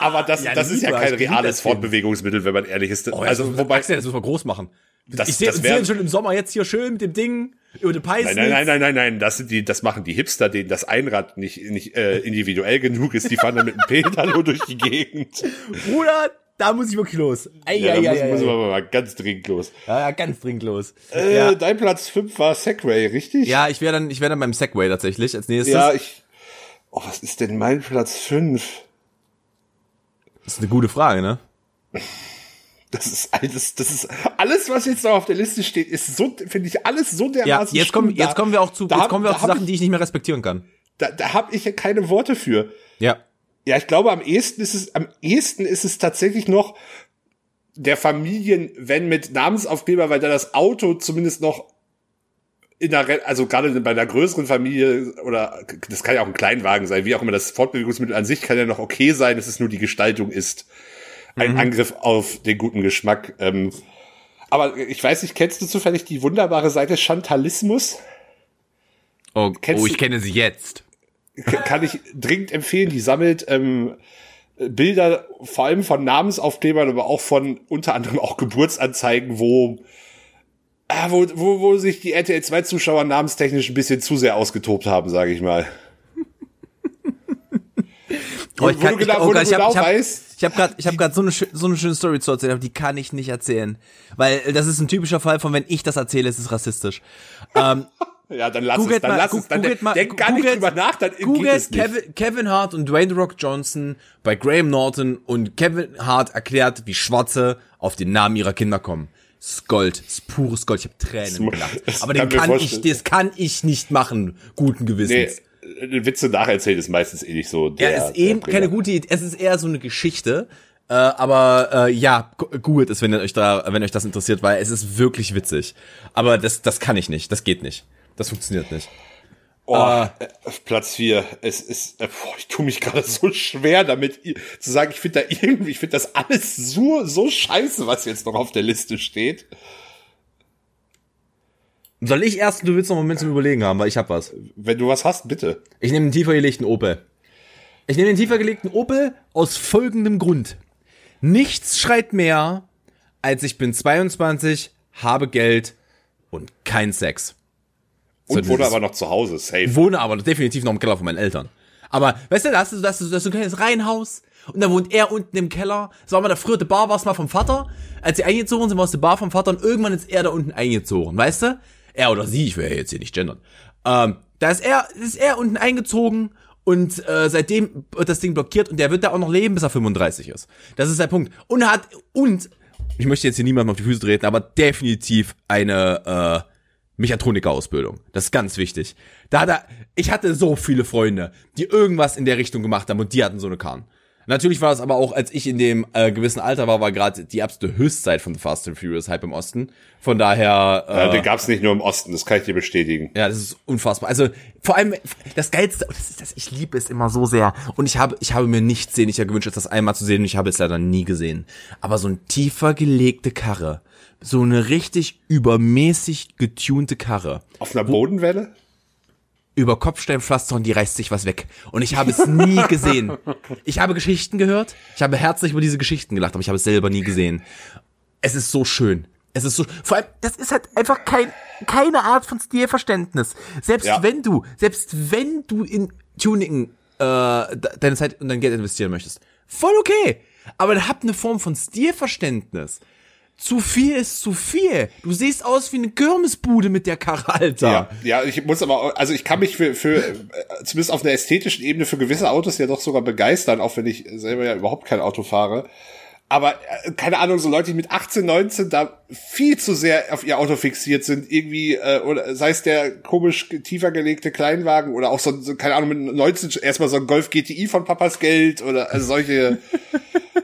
[SPEAKER 2] Aber das,
[SPEAKER 1] Ja,
[SPEAKER 2] das ist ja kein
[SPEAKER 1] liebe
[SPEAKER 2] reales. Fortbewegungsmittel, wenn man ehrlich ist.
[SPEAKER 1] Oh,
[SPEAKER 2] also,
[SPEAKER 1] das,
[SPEAKER 2] wobei,
[SPEAKER 1] Axel, das müssen wir groß machen.
[SPEAKER 2] Das-
[SPEAKER 1] ich sehe uns schon im Sommer jetzt hier schön mit dem Ding über die Peisnitz.
[SPEAKER 2] Nein, nein, nein, nein, nein, nein, das sind die, das machen die Hipster, denen das Einrad nicht, nicht äh, individuell genug ist. Die fahren dann mit dem Pedalo durch die Gegend.
[SPEAKER 1] Bruder, da muss ich wirklich los. Ei,
[SPEAKER 2] Ja,
[SPEAKER 1] ei,
[SPEAKER 2] da
[SPEAKER 1] ei,
[SPEAKER 2] müssen
[SPEAKER 1] ei.
[SPEAKER 2] wir mal ganz dringend los.
[SPEAKER 1] Ja, ja, ganz dringend los.
[SPEAKER 2] Äh,
[SPEAKER 1] ja.
[SPEAKER 2] Dein Platz 5 war Segway, richtig?
[SPEAKER 1] ja, ich wäre dann, ich wäre dann beim Segway tatsächlich als nächstes.
[SPEAKER 2] Ja, ich. Oh, was ist denn mein Platz 5?
[SPEAKER 1] Das ist eine gute Frage, ne?
[SPEAKER 2] Das ist alles, das ist alles, was jetzt noch auf der Liste steht, ist so, finde ich, alles so
[SPEAKER 1] Ja,
[SPEAKER 2] dermaßen
[SPEAKER 1] jetzt kommen, jetzt kommen wir auch zu,
[SPEAKER 2] da
[SPEAKER 1] jetzt kommen wir auch zu Sachen, die ich nicht mehr respektieren kann.
[SPEAKER 2] Da, da habe ich ja keine Worte für.
[SPEAKER 1] Ja.
[SPEAKER 2] Ja, ich glaube, am ehesten ist es, am ehesten ist es tatsächlich noch der Familien-Wenn mit Namensaufkleber, weil da das Auto zumindest noch in der, also gerade bei einer größeren Familie oder das kann ja auch ein Kleinwagen sein, wie auch immer das Fortbewegungsmittel an sich kann ja noch okay sein, dass es nur die Gestaltung ist. Ein Angriff auf den guten Geschmack. Ähm, aber ich weiß nicht, kennst du zufällig die wunderbare Seite Chantalismus?
[SPEAKER 1] Oh, oh ich kenne sie jetzt.
[SPEAKER 2] Kann ich dringend empfehlen. Die sammelt ähm, Bilder vor allem von Namensaufklebern, aber auch von unter anderem auch Geburtsanzeigen, wo ah, wo, wo, wo sich die RTL 2 Zuschauer namenstechnisch ein bisschen zu sehr ausgetobt haben, sage ich mal.
[SPEAKER 1] Oh, ich
[SPEAKER 2] wo
[SPEAKER 1] kann-
[SPEAKER 2] du genau,
[SPEAKER 1] ich- oh
[SPEAKER 2] wo du
[SPEAKER 1] ich hab-
[SPEAKER 2] genau
[SPEAKER 1] hab-
[SPEAKER 2] weißt,
[SPEAKER 1] Ich habe gerade, ich habe gerade so eine so eine schöne Story zu erzählen, aber die kann ich nicht erzählen, weil äh, das ist ein typischer Fall von, wenn ich das erzähle, ist es rassistisch. Ähm,
[SPEAKER 2] ja, dann lass
[SPEAKER 1] googelt
[SPEAKER 2] es, dann
[SPEAKER 1] mal,
[SPEAKER 2] lass es, dann
[SPEAKER 1] googelt mal,
[SPEAKER 2] denk gar nicht
[SPEAKER 1] googelt-
[SPEAKER 2] drüber nach, dann
[SPEAKER 1] googelt
[SPEAKER 2] nicht.
[SPEAKER 1] Kevin, Kevin Hart und Dwayne Rock Johnson bei Graham Norton und Kevin Hart erklärt, wie Schwarze auf den Namen ihrer Kinder kommen. Ist pures Gold. Ich habe Tränen gelacht. Aber
[SPEAKER 2] kann
[SPEAKER 1] den
[SPEAKER 2] mir
[SPEAKER 1] kann ich, das kann ich nicht machen, guten
[SPEAKER 2] Nee,
[SPEAKER 1] Gewissens.
[SPEAKER 2] äh, Witze nacherzählen ist meistens eh nicht so.
[SPEAKER 1] Ja,
[SPEAKER 2] Der,
[SPEAKER 1] ist eben keine gute Idee. Es ist eher so eine Geschichte. Äh, aber äh, ja, googelt es, wenn euch da, wenn euch das interessiert, weil es ist wirklich witzig. Aber das, das kann ich nicht. Das geht nicht. Das funktioniert nicht.
[SPEAKER 2] Oh, äh, Platz vier. Es ist, äh, boah, ich tue mich gerade so schwer damit zu sagen, ich finde da irgendwie, ich finde das alles so, so scheiße, was jetzt noch auf der Liste steht.
[SPEAKER 1] Soll ich erst, du willst noch einen Moment zum Überlegen haben, weil ich hab was.
[SPEAKER 2] Wenn du was hast, bitte.
[SPEAKER 1] Ich nehme den tiefer gelegten Opel. Ich nehme den tiefer gelegten Opel aus folgendem Grund. Nichts schreit mehr, als ich bin 22, habe Geld und kein Sex.
[SPEAKER 2] Und so, wohne aber noch zu Hause, safe.
[SPEAKER 1] Wohne aber definitiv noch im Keller von meinen Eltern. Aber, weißt du, da hast du, da hast du, da hast du ein kleines Reihenhaus und da wohnt er unten im Keller. War mal der frühere Bar war es mal vom Vater. Als sie eingezogen sind, war es die Bar vom Vater und irgendwann ist er da unten eingezogen, weißt du? Er oder sie, ich will ja jetzt hier nicht gendern. Ähm, da ist er, ist er unten eingezogen und äh, seitdem wird das Ding blockiert und der wird da auch noch leben, bis er 35 ist. Das ist der Punkt. Und er hat, und, ich möchte jetzt hier niemandem auf die Füße treten, aber definitiv eine, äh, Mechatroniker-Ausbildung. Das ist ganz wichtig. Da hat er, ich hatte so viele Freunde, die irgendwas in der Richtung gemacht haben und die hatten so eine Karren. Natürlich war es aber auch, als ich in dem äh, gewissen Alter war, war gerade die absolute Höchstzeit von The Fast and Furious Hype im Osten. Von daher.
[SPEAKER 2] Äh, ja, den gab's nicht nur im Osten, das kann ich dir bestätigen.
[SPEAKER 1] Ja, das ist unfassbar. Also vor allem das Geilste, das ist das, ich liebe es immer so sehr. Und ich habe, ich habe mir nichts sehnlicher gewünscht, als das einmal zu sehen und ich habe es leider nie gesehen. Aber so ein tiefer gelegte Karre, so eine richtig übermäßig getunte Karre.
[SPEAKER 2] Auf einer Bodenwelle?
[SPEAKER 1] Über Kopfsteinpflaster und die reißt sich was weg. Und ich habe es nie gesehen. Ich habe Geschichten gehört, ich habe herzlich über diese Geschichten gelacht, aber ich habe es selber nie gesehen. Es ist so schön. Es ist so, vor allem, das ist halt einfach kein, keine Art von Stilverständnis. Selbst ja. wenn du, selbst wenn du in Tuning äh, deine Zeit und dein Geld investieren möchtest, voll okay. Aber dann habt eine Form von Stilverständnis zu viel ist zu viel. Du siehst aus wie eine Kirmesbude mit der Karre, Alter.
[SPEAKER 2] Ja, ja, ich muss aber, also ich kann mich für, für, zumindest auf einer ästhetischen Ebene für gewisse Autos ja doch sogar begeistern, auch wenn ich selber ja überhaupt kein Auto fahre. Aber äh, keine Ahnung, so Leute, die mit 18, 19 da viel zu sehr auf ihr Auto fixiert sind, irgendwie, äh, oder sei es der komisch tiefer gelegte Kleinwagen oder auch so, so keine Ahnung, mit 19 erstmal so ein Golf GTI von Papas Geld oder also solche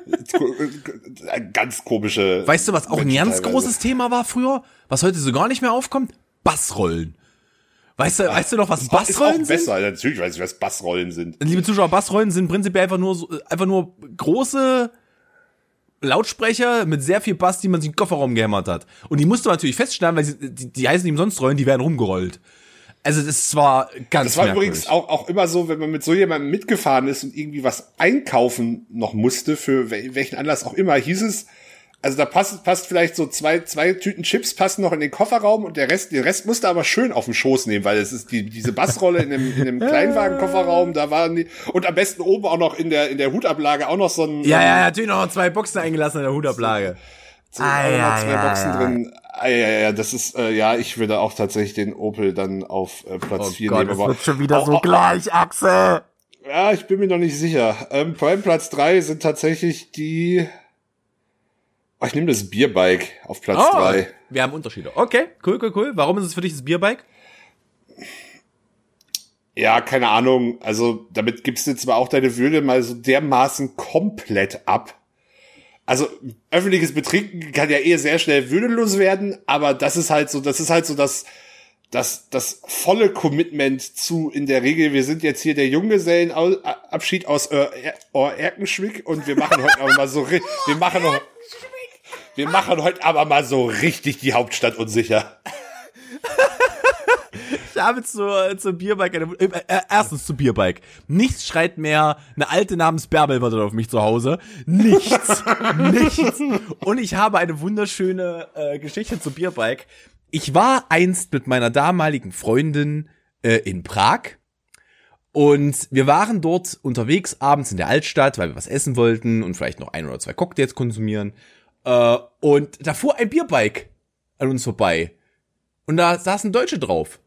[SPEAKER 2] ganz komische.
[SPEAKER 1] Weißt du, was auch Menschen ein ganz teilweise. großes Thema war früher, was heute so gar nicht mehr aufkommt? Bassrollen. Weißt du, weißt du noch, was Bassrollen
[SPEAKER 2] ist auch besser, sind? natürlich weiß ich, was Bassrollen sind.
[SPEAKER 1] Liebe Zuschauer, Bassrollen sind prinzipiell einfach nur einfach nur große Lautsprecher mit sehr viel Bass, die man sich in den Kofferraum gehämmert hat. Und die musste man natürlich feststellen, weil sie, die, die heißen nicht umsonst Rollen, die werden rumgerollt. Also das war ganz
[SPEAKER 2] Das war merkwürdig. übrigens auch, auch immer so, wenn man mit so jemandem mitgefahren ist und irgendwie was einkaufen noch musste, für welchen Anlass auch immer, hieß es, also da passt, passt vielleicht so zwei, zwei Tüten Chips passen noch in den Kofferraum und der Rest, den Rest musste aber schön auf den Schoß nehmen, weil es ist die, diese Bassrolle in dem, in dem Kleinwagen-Kofferraum, da waren die, und am besten oben auch noch in der, in der Hutablage auch noch so ein.
[SPEAKER 1] Ja, ja, natürlich noch zwei Boxen eingelassen in der Hutablage.
[SPEAKER 2] So, ah, ja, zwei ja, Boxen ja. drin. Ah, ja, ja, das ist, äh, ja, ich würde auch tatsächlich den Opel dann auf äh, Platz 4
[SPEAKER 1] oh nehmen. Das aber wird schon wieder auch, so auch, gleich, Axel.
[SPEAKER 2] Ja, ich bin mir noch nicht sicher. Ähm, Prime Platz 3 sind tatsächlich die. Oh, ich nehme das Bierbike auf Platz oh, 3.
[SPEAKER 1] Wir haben Unterschiede. Okay, cool, cool, cool. Warum ist es für dich das Bierbike?
[SPEAKER 2] Ja, keine Ahnung. Also, damit gibst du zwar auch deine Würde mal so dermaßen komplett ab also öffentliches Betrinken kann ja eher sehr schnell würdelos werden, aber das ist halt so, das ist halt so das, das, das volle Commitment zu, in der Regel, wir sind jetzt hier der Junggesellenabschied aus Erkenschwick und wir machen heute aber mal so, wir machen, wir machen heute aber mal so richtig die Hauptstadt unsicher.
[SPEAKER 1] Ich habe zur, zur Bierbike, eine, äh, äh, erstens zur Bierbike. Nichts schreit mehr, eine alte namens Bärbel wartet auf mich zu Hause. Nichts. nichts. Und ich habe eine wunderschöne äh, Geschichte zur Bierbike. Ich war einst mit meiner damaligen Freundin äh, in Prag. Und wir waren dort unterwegs abends in der Altstadt, weil wir was essen wollten und vielleicht noch ein oder zwei Cocktails konsumieren. Äh, und da fuhr ein Bierbike an uns vorbei. Und da saßen Deutsche drauf.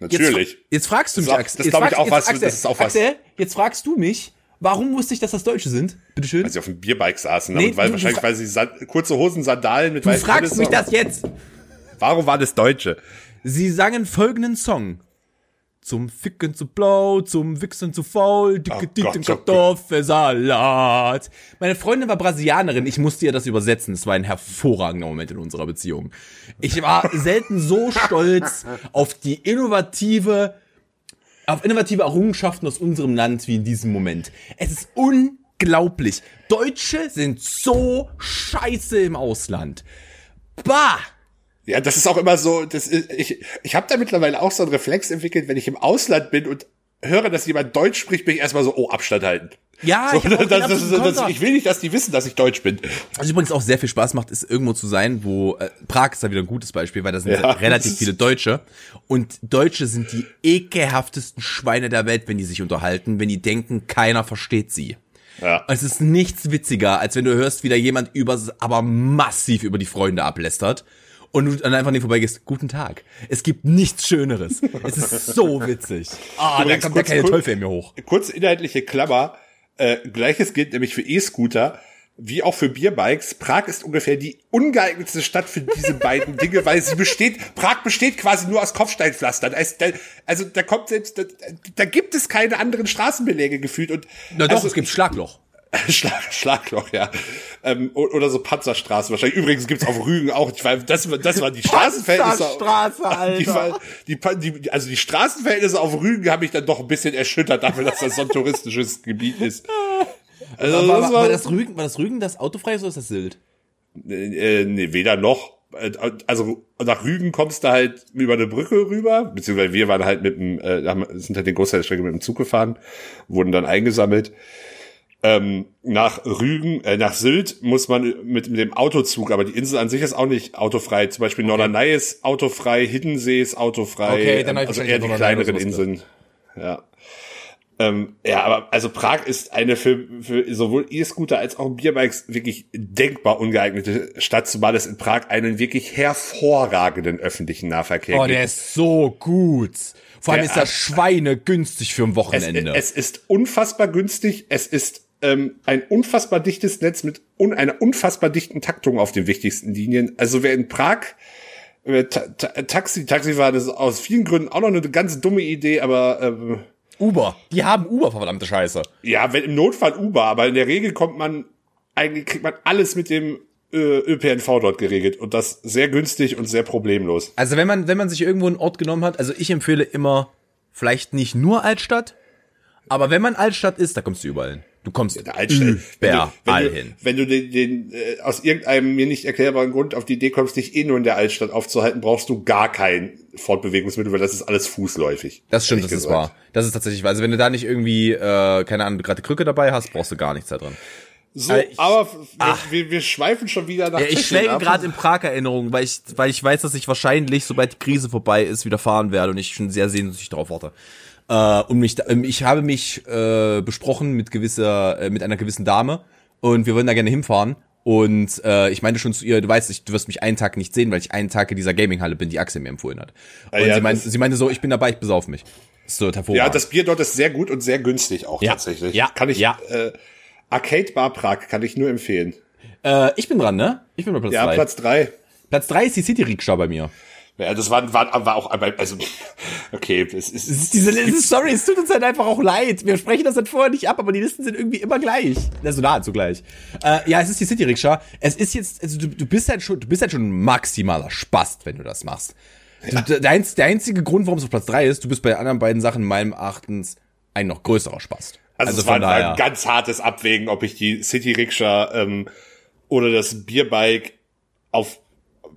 [SPEAKER 2] Natürlich.
[SPEAKER 1] Jetzt, jetzt fragst du mich,
[SPEAKER 2] Axel. Das glaube ich auch was.
[SPEAKER 1] Axel, das ist auch was. Axel, jetzt fragst du mich, warum wusste ich, dass das Deutsche sind? Bitte schön.
[SPEAKER 2] Weil sie auf dem Bierbike saßen. Nee, weil, wahrscheinlich, weil sie kurze Hosen, Sandalen mit
[SPEAKER 1] Du fragst mich das jetzt.
[SPEAKER 2] Warum war das Deutsche?
[SPEAKER 1] Sie sangen folgenden Song. Zum Ficken zu blau, zum Wichsen zu faul, dicke oh Titten Kartoffelsalat. Meine Freundin war Brasilianerin, ich musste ihr das übersetzen. Es war ein hervorragender Moment in unserer Beziehung. Ich war selten so stolz auf die innovative, auf innovative Errungenschaften aus unserem Land wie in diesem Moment. Es ist unglaublich. Deutsche sind so scheiße im Ausland. Bah!
[SPEAKER 2] Ja, das ist auch immer so, das ist, ich, ich habe da mittlerweile auch so einen Reflex entwickelt, wenn ich im Ausland bin und höre, dass jemand Deutsch spricht, bin ich erstmal so, oh, Abstand halten.
[SPEAKER 1] Ja,
[SPEAKER 2] so,
[SPEAKER 1] ich,
[SPEAKER 2] das, das, das, ich will nicht, dass die wissen, dass ich Deutsch bin.
[SPEAKER 1] Was übrigens auch sehr viel Spaß macht, ist irgendwo zu sein, wo äh, Prag ist da wieder ein gutes Beispiel, weil da sind
[SPEAKER 2] Ja,
[SPEAKER 1] relativ viele Deutsche und Deutsche sind die ekelhaftesten Schweine der Welt, wenn die sich unterhalten, wenn die denken, keiner versteht sie.
[SPEAKER 2] Ja.
[SPEAKER 1] Es ist nichts witziger, als wenn du hörst, wie da jemand über, aber massiv über die Freunde ablästert und du dann einfach nicht vorbeigehst, guten Tag. Es gibt nichts Schöneres. es ist so witzig. Ah, da
[SPEAKER 2] Übrigens,
[SPEAKER 1] kommt der
[SPEAKER 2] kurz-
[SPEAKER 1] keine
[SPEAKER 2] kurz-
[SPEAKER 1] Teufel in mir hoch.
[SPEAKER 2] Kurz inhaltliche Klammer. Äh, Gleiches gilt nämlich für E-Scooter. Wie auch für Bierbikes. Prag ist ungefähr die ungeeignetste Stadt für diese beiden Dinge, weil sie besteht, Prag besteht quasi nur aus Kopfsteinpflastern. Also da, also da kommt selbst, da, da gibt es keine anderen Straßenbeläge gefühlt und
[SPEAKER 1] Na doch,
[SPEAKER 2] also,
[SPEAKER 1] es gibt Schlagloch.
[SPEAKER 2] Schlag, Schlagloch, ja. Ähm, oder so Panzerstraßen wahrscheinlich. Übrigens gibt's auf Rügen auch, ich weiß, das, das waren die Straßenverhältnisse.
[SPEAKER 1] Panzerstraße, Alter.
[SPEAKER 2] Die, war- die, die, also die Straßenverhältnisse auf Rügen haben mich dann doch ein bisschen erschüttert dafür, dass das so ein touristisches Gebiet ist. Also
[SPEAKER 1] war,
[SPEAKER 2] das
[SPEAKER 1] war,
[SPEAKER 2] war,
[SPEAKER 1] war, das Rügen, war das Rügen das autofrei ist oder ist das Sylt?
[SPEAKER 2] äh, nee, weder noch. Äh, Also nach Rügen kommst du halt über eine Brücke rüber, beziehungsweise wir waren halt mit dem, äh, sind halt den Großteil der Strecke mit dem Zug gefahren, wurden dann eingesammelt. Ähm, nach Rügen, äh, nach Sylt muss man mit dem Autozug, aber die Insel an sich ist auch nicht autofrei. Zum Beispiel Norderney ist autofrei, Hiddensee ist autofrei,
[SPEAKER 1] Okay, dann ich
[SPEAKER 2] also eher die kleineren Inseln. Ja. Ähm, ja, aber also Prag ist eine für, für sowohl E-Scooter als auch Bierbikes wirklich denkbar ungeeignete Stadt, zumal es in Prag einen wirklich hervorragenden öffentlichen Nahverkehr
[SPEAKER 1] Oh,
[SPEAKER 2] gibt.
[SPEAKER 1] der ist so gut. Vor allem
[SPEAKER 2] Der-
[SPEAKER 1] ist das Schweine günstig für ein
[SPEAKER 2] es,
[SPEAKER 1] Wochenende.
[SPEAKER 2] es ist unfassbar günstig, es ist ähm, ein unfassbar dichtes Netz mit un einer unfassbar dichten Taktung auf den wichtigsten Linien. Also wer in Prag äh, Ta Ta Taxi, Taxifahren ist aus vielen Gründen auch noch eine ganz dumme Idee, aber ähm,
[SPEAKER 1] Uber. Die haben Uber, verdammte Scheiße.
[SPEAKER 2] Ja, wenn im Notfall Uber, aber in der Regel kommt man, eigentlich kriegt man alles mit dem äh, ÖPNV dort geregelt und das sehr günstig und sehr problemlos.
[SPEAKER 1] Also wenn man, wenn man sich irgendwo einen Ort genommen hat, also ich empfehle immer, vielleicht nicht nur Altstadt, aber wenn man Altstadt ist, da kommst du überall hin. Du kommst überall
[SPEAKER 2] wenn du,
[SPEAKER 1] hin.
[SPEAKER 2] wenn du den, den äh, aus irgendeinem mir nicht erklärbaren Grund auf die Idee kommst, dich eh nur in der Altstadt aufzuhalten, brauchst du gar kein Fortbewegungsmittel, weil das ist alles fußläufig.
[SPEAKER 1] Das stimmt, das
[SPEAKER 2] ehrlich
[SPEAKER 1] ist
[SPEAKER 2] gesagt.
[SPEAKER 1] wahr. Das ist tatsächlich wahr. Also wenn du da nicht irgendwie, äh, keine Ahnung, gerade Krücke dabei hast, brauchst du gar nichts da drin.
[SPEAKER 2] So,
[SPEAKER 1] Äh, ich-
[SPEAKER 2] aber wir, wir, wir schweifen schon wieder nach
[SPEAKER 1] Ja, ich schwelge gerade in Prag-Erinnerungen, weil ich, weil ich weiß, dass ich wahrscheinlich, sobald die Krise vorbei ist, wieder fahren werde und ich schon sehr sehnsüchtig darauf warte. Äh, und mich, da- ähm, ich habe mich äh, besprochen mit gewisser, äh, mit einer gewissen Dame und wir würden da gerne hinfahren. Und äh, ich meinte schon zu ihr, du weißt, ich, du wirst mich einen Tag nicht sehen, weil ich einen Tag in dieser Gaminghalle bin, die Axel mir empfohlen hat. Und
[SPEAKER 2] ja,
[SPEAKER 1] sie, meinte, sie meinte so, ich bin dabei, ich besauf mich. So.
[SPEAKER 2] Ja, das Bier dort ist sehr gut und sehr günstig auch
[SPEAKER 1] Ja.
[SPEAKER 2] tatsächlich.
[SPEAKER 1] Ja.
[SPEAKER 2] Kann ich,
[SPEAKER 1] Ja.
[SPEAKER 2] äh, Arcade Bar Prag kann ich nur empfehlen.
[SPEAKER 1] äh, ich bin dran, ne? Ich bin bei Platz
[SPEAKER 2] Ja,
[SPEAKER 1] drei.
[SPEAKER 2] Platz drei.
[SPEAKER 1] Platz drei ist die City Rikscha bei mir.
[SPEAKER 2] Ja, das war, war, war auch, also, okay, es ist,
[SPEAKER 1] Es ist diese Liste, sorry, es tut uns halt einfach auch leid. Wir sprechen das halt vorher nicht ab, aber die Listen sind irgendwie immer gleich. Also nahezu gleich. Äh, ja, es ist die City Rikscha. Es ist jetzt, also du, du bist halt schon, du bist halt schon ein maximaler Spast, wenn du das machst. Du, der, der einzige Grund, warum es auf Platz drei ist, du bist bei den anderen beiden Sachen meinem Erachtens ein noch größerer Spast.
[SPEAKER 2] also, es war, war ein ganz hartes Abwägen, ob ich die City Rikscha ähm, oder das Bierbike auf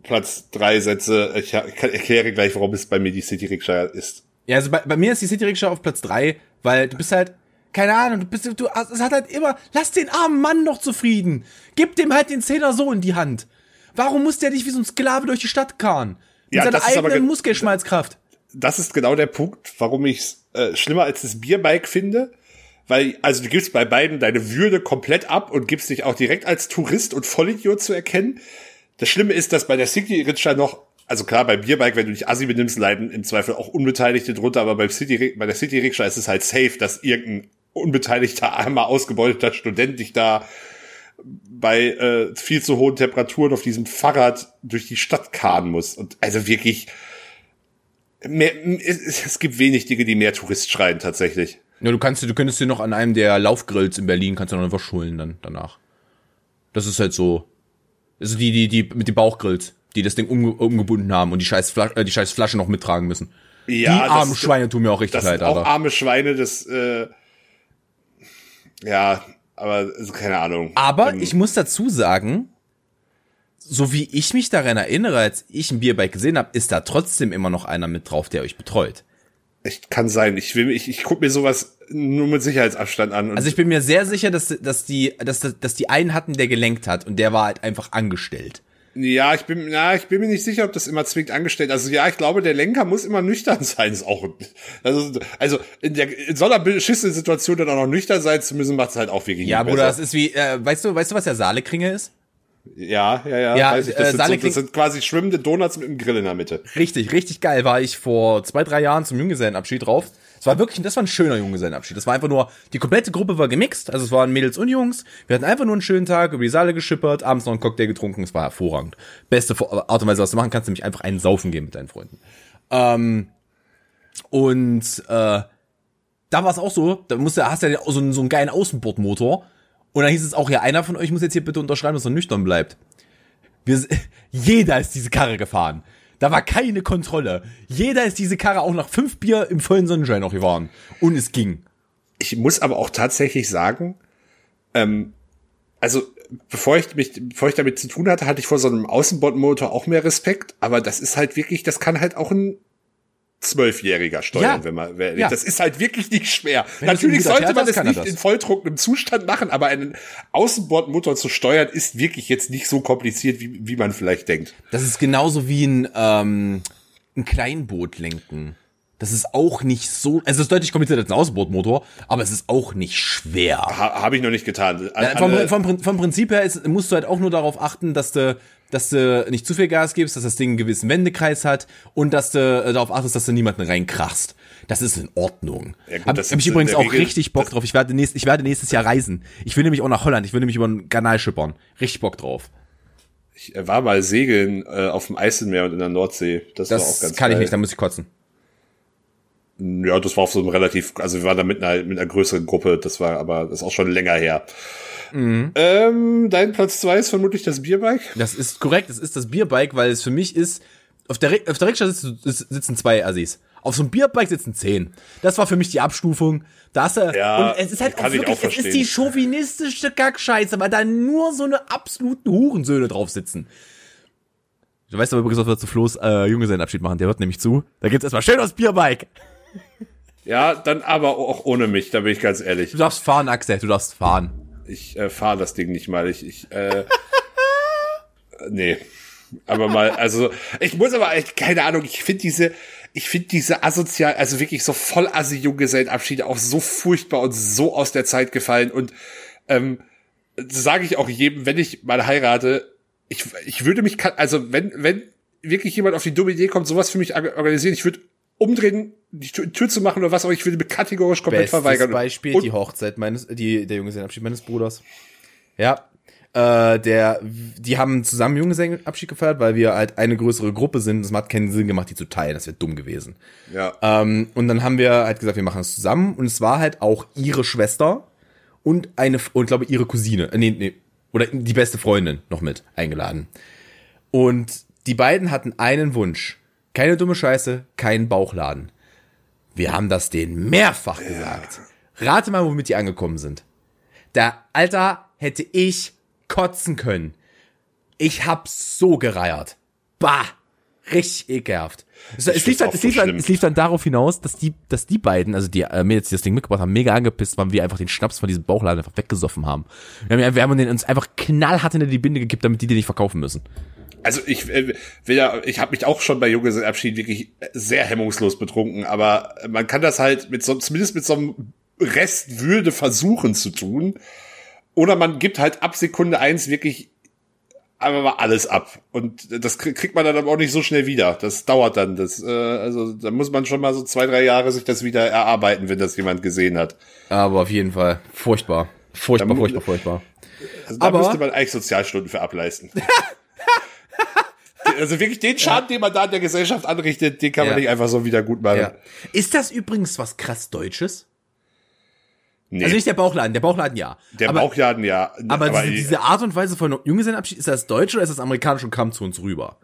[SPEAKER 2] Platz drei setze. Ich, ich erkläre gleich, warum es bei mir die City Rikscha ist.
[SPEAKER 1] Ja, also bei, bei mir ist die City Rikscha auf Platz drei, weil du bist halt, keine Ahnung, du bist, du, es hat halt immer, lass den armen Mann noch zufrieden. Gib dem halt den Zehner so in die Hand. Warum muss der dich wie so ein Sklave durch die Stadt karren? Mit
[SPEAKER 2] Ja,
[SPEAKER 1] seiner eigenen
[SPEAKER 2] ge-
[SPEAKER 1] Muskelschmalzkraft.
[SPEAKER 2] das ist genau der Punkt, warum ich es äh, schlimmer als das Bierbike finde. Weil, also du gibst bei beiden deine Würde komplett ab und gibst dich auch direkt als Tourist und Vollidiot zu erkennen. Das Schlimme ist, dass bei der City Rikscha noch, also klar, beim Bierbike, wenn du dich assi benimmst, leiden im Zweifel auch Unbeteiligte drunter, aber beim City, bei der City Rikscha ist es halt safe, dass irgendein unbeteiligter, einmal ausgebeuteter Student dich da bei äh, viel zu hohen Temperaturen auf diesem Fahrrad durch die Stadt karren muss. Und also wirklich, mehr, es, es gibt wenig Dinge, die mehr Tourist schreien tatsächlich.
[SPEAKER 1] Ja, du kannst, du könntest dir noch an einem der Laufgrills in Berlin kannst du noch einfach schulen dann danach. Das ist halt so. Also die, die, die mit den Bauchgrills, die das Ding umge umgebunden haben und die scheiß, Fla äh, die scheiß Flasche noch mittragen müssen.
[SPEAKER 2] Ja,
[SPEAKER 1] die armen Schweine tun mir auch richtig
[SPEAKER 2] Das
[SPEAKER 1] leid,
[SPEAKER 2] sind auch
[SPEAKER 1] Alter.
[SPEAKER 2] arme Schweine, das, äh, ja, aber also, keine Ahnung.
[SPEAKER 1] Aber
[SPEAKER 2] Ähm,
[SPEAKER 1] ich muss dazu sagen, so wie ich mich daran erinnere, als ich ein Bierbike gesehen habe, ist da trotzdem immer noch einer mit drauf, der euch betreut.
[SPEAKER 2] ich kann sein. Ich will, ich, ich guck mir sowas nur mit Sicherheitsabstand an.
[SPEAKER 1] Also ich bin mir sehr sicher, dass, dass, die, dass, dass die einen hatten, der gelenkt hat und der war halt einfach angestellt.
[SPEAKER 2] Ja, ich bin, na, ich bin mir nicht sicher, ob das immer zwingend angestellt. Also ja, ich glaube, der Lenker muss immer nüchtern sein. Ist auch, also, also in der in so einer beschissenen Situation dann auch noch nüchtern sein zu müssen, macht es halt auch wirklich
[SPEAKER 1] Ja, Bruder, das
[SPEAKER 2] besser.
[SPEAKER 1] ist wie, äh, weißt du, weißt du, was der Saalekringe ist?
[SPEAKER 2] Ja, ja, ja.
[SPEAKER 1] Ja,
[SPEAKER 2] weiß ich,
[SPEAKER 1] äh,
[SPEAKER 2] das, sind so, das sind quasi schwimmende Donuts mit einem Grill in der Mitte.
[SPEAKER 1] Richtig, richtig geil. War ich vor zwei, drei Jahren zum Junggesellenabschied drauf. Es war wirklich, das war ein schöner Junggesellenabschied. Das war einfach nur, die komplette Gruppe war gemixt. Also es waren Mädels und Jungs. Wir hatten einfach nur einen schönen Tag, über die Saale geschippert, abends noch einen Cocktail getrunken. Es war hervorragend. Beste Vor- Art und Weise, was du machen kannst, nämlich einfach einen Saufen gehen mit deinen Freunden. Ähm, und äh, da war es auch so, da musst du, hast du ja so einen, so einen geilen Außenbordmotor. Und dann hieß es auch, ja, einer von euch muss jetzt hier bitte unterschreiben, dass er nüchtern bleibt. Wir, jeder ist diese Karre gefahren. Da war keine Kontrolle. Jeder ist diese Karre auch nach fünf Bier im vollen Sonnenschein noch gefahren. Und es ging.
[SPEAKER 2] Ich muss aber auch tatsächlich sagen, ähm, also bevor ich mich, bevor ich damit zu tun hatte, hatte ich vor so einem Außenbordmotor auch mehr Respekt. Aber das ist halt wirklich, das kann halt auch ein Zwölfjähriger steuern,
[SPEAKER 1] Ja.
[SPEAKER 2] wenn man, wenn,
[SPEAKER 1] Ja.
[SPEAKER 2] das ist halt wirklich nicht schwer.
[SPEAKER 1] Wenn
[SPEAKER 2] Natürlich sollte man es nicht in volltrockenem Zustand machen, aber einen Außenbordmotor zu steuern ist wirklich jetzt nicht so kompliziert, wie, wie man vielleicht denkt.
[SPEAKER 1] Das ist genauso wie ein, ähm, ein Kleinboot lenken. Das ist auch nicht so, also es ist deutlich komplizierter als ein Außenbordmotor, aber es ist auch nicht schwer.
[SPEAKER 2] Ha, Habe ich noch nicht getan.
[SPEAKER 1] Ja, vom, vom, vom Prinzip her ist, musst du halt auch nur darauf achten, dass du, dass du nicht zu viel Gas gibst, dass das Ding einen gewissen Wendekreis hat und dass du äh, darauf achtest, dass du niemanden reinkrachst. Das ist in Ordnung.
[SPEAKER 2] Ja, gut,
[SPEAKER 1] hab,
[SPEAKER 2] das
[SPEAKER 1] hab ich übrigens auch
[SPEAKER 2] Regel-
[SPEAKER 1] richtig Bock drauf. Ich werde, nächst, ich werde nächstes Jahr reisen. Ich will nämlich auch nach Holland. Ich will nämlich über den Kanal schippern. Richtig Bock drauf.
[SPEAKER 2] ich war mal segeln äh, auf dem Eiselmeer und in der Nordsee. Das, war auch
[SPEAKER 1] Das
[SPEAKER 2] ganz
[SPEAKER 1] kann ich
[SPEAKER 2] geil.
[SPEAKER 1] nicht, da muss ich kotzen.
[SPEAKER 2] Ja, das war auf so einem relativ, also wir waren da mit einer, mit einer größeren Gruppe, das war aber, das ist auch schon länger her.
[SPEAKER 1] Mhm.
[SPEAKER 2] Ähm, dein Platz zwei ist vermutlich das Bierbike.
[SPEAKER 1] Das ist korrekt, das ist das Bierbike, weil es für mich ist, auf der, Ri- auf der Rikscha sitzen, sitzen zwei Assis. Auf so einem Bierbike sitzen zehn. Das war für mich die Abstufung. Da hast du,
[SPEAKER 2] Ja,
[SPEAKER 1] und es ist halt auch
[SPEAKER 2] ich
[SPEAKER 1] wirklich,
[SPEAKER 2] auch
[SPEAKER 1] es ist die chauvinistische Kackscheiße, weil da nur so eine absoluten Hurensöhne drauf sitzen. Du weißt aber übrigens, was wir zu Flo's äh, Junggesellenabschied machen, der hört nämlich zu. Da gibt's erstmal schön aufs Bierbike.
[SPEAKER 2] Ja, dann aber auch ohne mich, da bin ich ganz ehrlich.
[SPEAKER 1] Du darfst fahren, Axel, du darfst fahren.
[SPEAKER 2] Ich äh, fahre das Ding nicht mal. Ich, ich äh, nee. Aber mal, also, ich muss aber echt, keine Ahnung, ich finde diese, ich finde diese asozial, also wirklich so voll assi Junggesellenabschiede auch so furchtbar und so aus der Zeit gefallen und ähm, sage ich auch jedem, wenn ich mal heirate, ich, ich würde mich, also wenn, wenn wirklich jemand auf die dumme Idee kommt, sowas für mich organisieren, ich würde umdrehen, die Tür, zu machen oder was auch, ich würde mir kategorisch komplett
[SPEAKER 1] Bestes
[SPEAKER 2] verweigern.
[SPEAKER 1] Beispiel,
[SPEAKER 2] und,
[SPEAKER 1] die Hochzeit meines, die, der Junggesellenabschied meines Bruders. Ja. Äh, der, die haben zusammen Junggesellenabschied gefeiert, weil wir halt eine größere Gruppe sind. Das hat keinen Sinn gemacht, die zu teilen. Das wäre dumm gewesen.
[SPEAKER 2] ja.
[SPEAKER 1] Ähm, und dann haben wir halt gesagt, wir machen es zusammen. Und es war halt auch ihre Schwester und eine, und glaube ihre Cousine, äh, nee, nee, oder die beste Freundin noch mit eingeladen. Und die beiden hatten einen Wunsch. Keine dumme Scheiße, keinen Bauchladen. Wir haben das denen mehrfach gesagt. Rate mal, womit die angekommen sind. Da, Alter, hätte ich kotzen können. Ich hab so gereiert. Bah! Richtig ekelhaft. Es, es, lief dann, es,
[SPEAKER 2] so
[SPEAKER 1] lief dann, es lief dann darauf hinaus, dass die, dass die beiden, also die äh, Mädels, die das Ding mitgebracht haben, mega angepisst waren, wir einfach den Schnaps von diesem Bauchladen einfach weggesoffen haben. Wir haben, wir haben den uns einfach knallhart hinter die Binde gekippt, damit die den nicht verkaufen müssen.
[SPEAKER 2] Also ich äh, will ja, ich habe mich auch schon bei Junggesellenabschied wirklich sehr hemmungslos betrunken, aber man kann das halt mit so, zumindest mit so einem Rest Würde versuchen zu tun. Oder man gibt halt ab Sekunde eins wirklich einfach mal alles ab. Und das krie- kriegt man dann aber auch nicht so schnell wieder. Das dauert dann. Das, äh, also da muss man schon mal so zwei, drei Jahre sich das wieder erarbeiten, wenn das jemand gesehen hat.
[SPEAKER 1] Aber auf jeden Fall furchtbar. Furchtbar,
[SPEAKER 2] Da
[SPEAKER 1] furchtbar, furchtbar.
[SPEAKER 2] Also da
[SPEAKER 1] Aber-
[SPEAKER 2] müsste man eigentlich Sozialstunden für ableisten. also wirklich den Schaden, den man da in der Gesellschaft anrichtet, den kann man nicht einfach so wieder gut machen.
[SPEAKER 1] Ist das übrigens was krass Deutsches?
[SPEAKER 2] Nee,
[SPEAKER 1] Also nicht der Bauchladen, der Bauchladen ja.
[SPEAKER 2] der
[SPEAKER 1] aber,
[SPEAKER 2] Bauchladen ja.
[SPEAKER 1] aber, diese, diese Art und Weise von Junggesellenabschied, ist das deutsch oder ist das amerikanisch und kam zu uns rüber?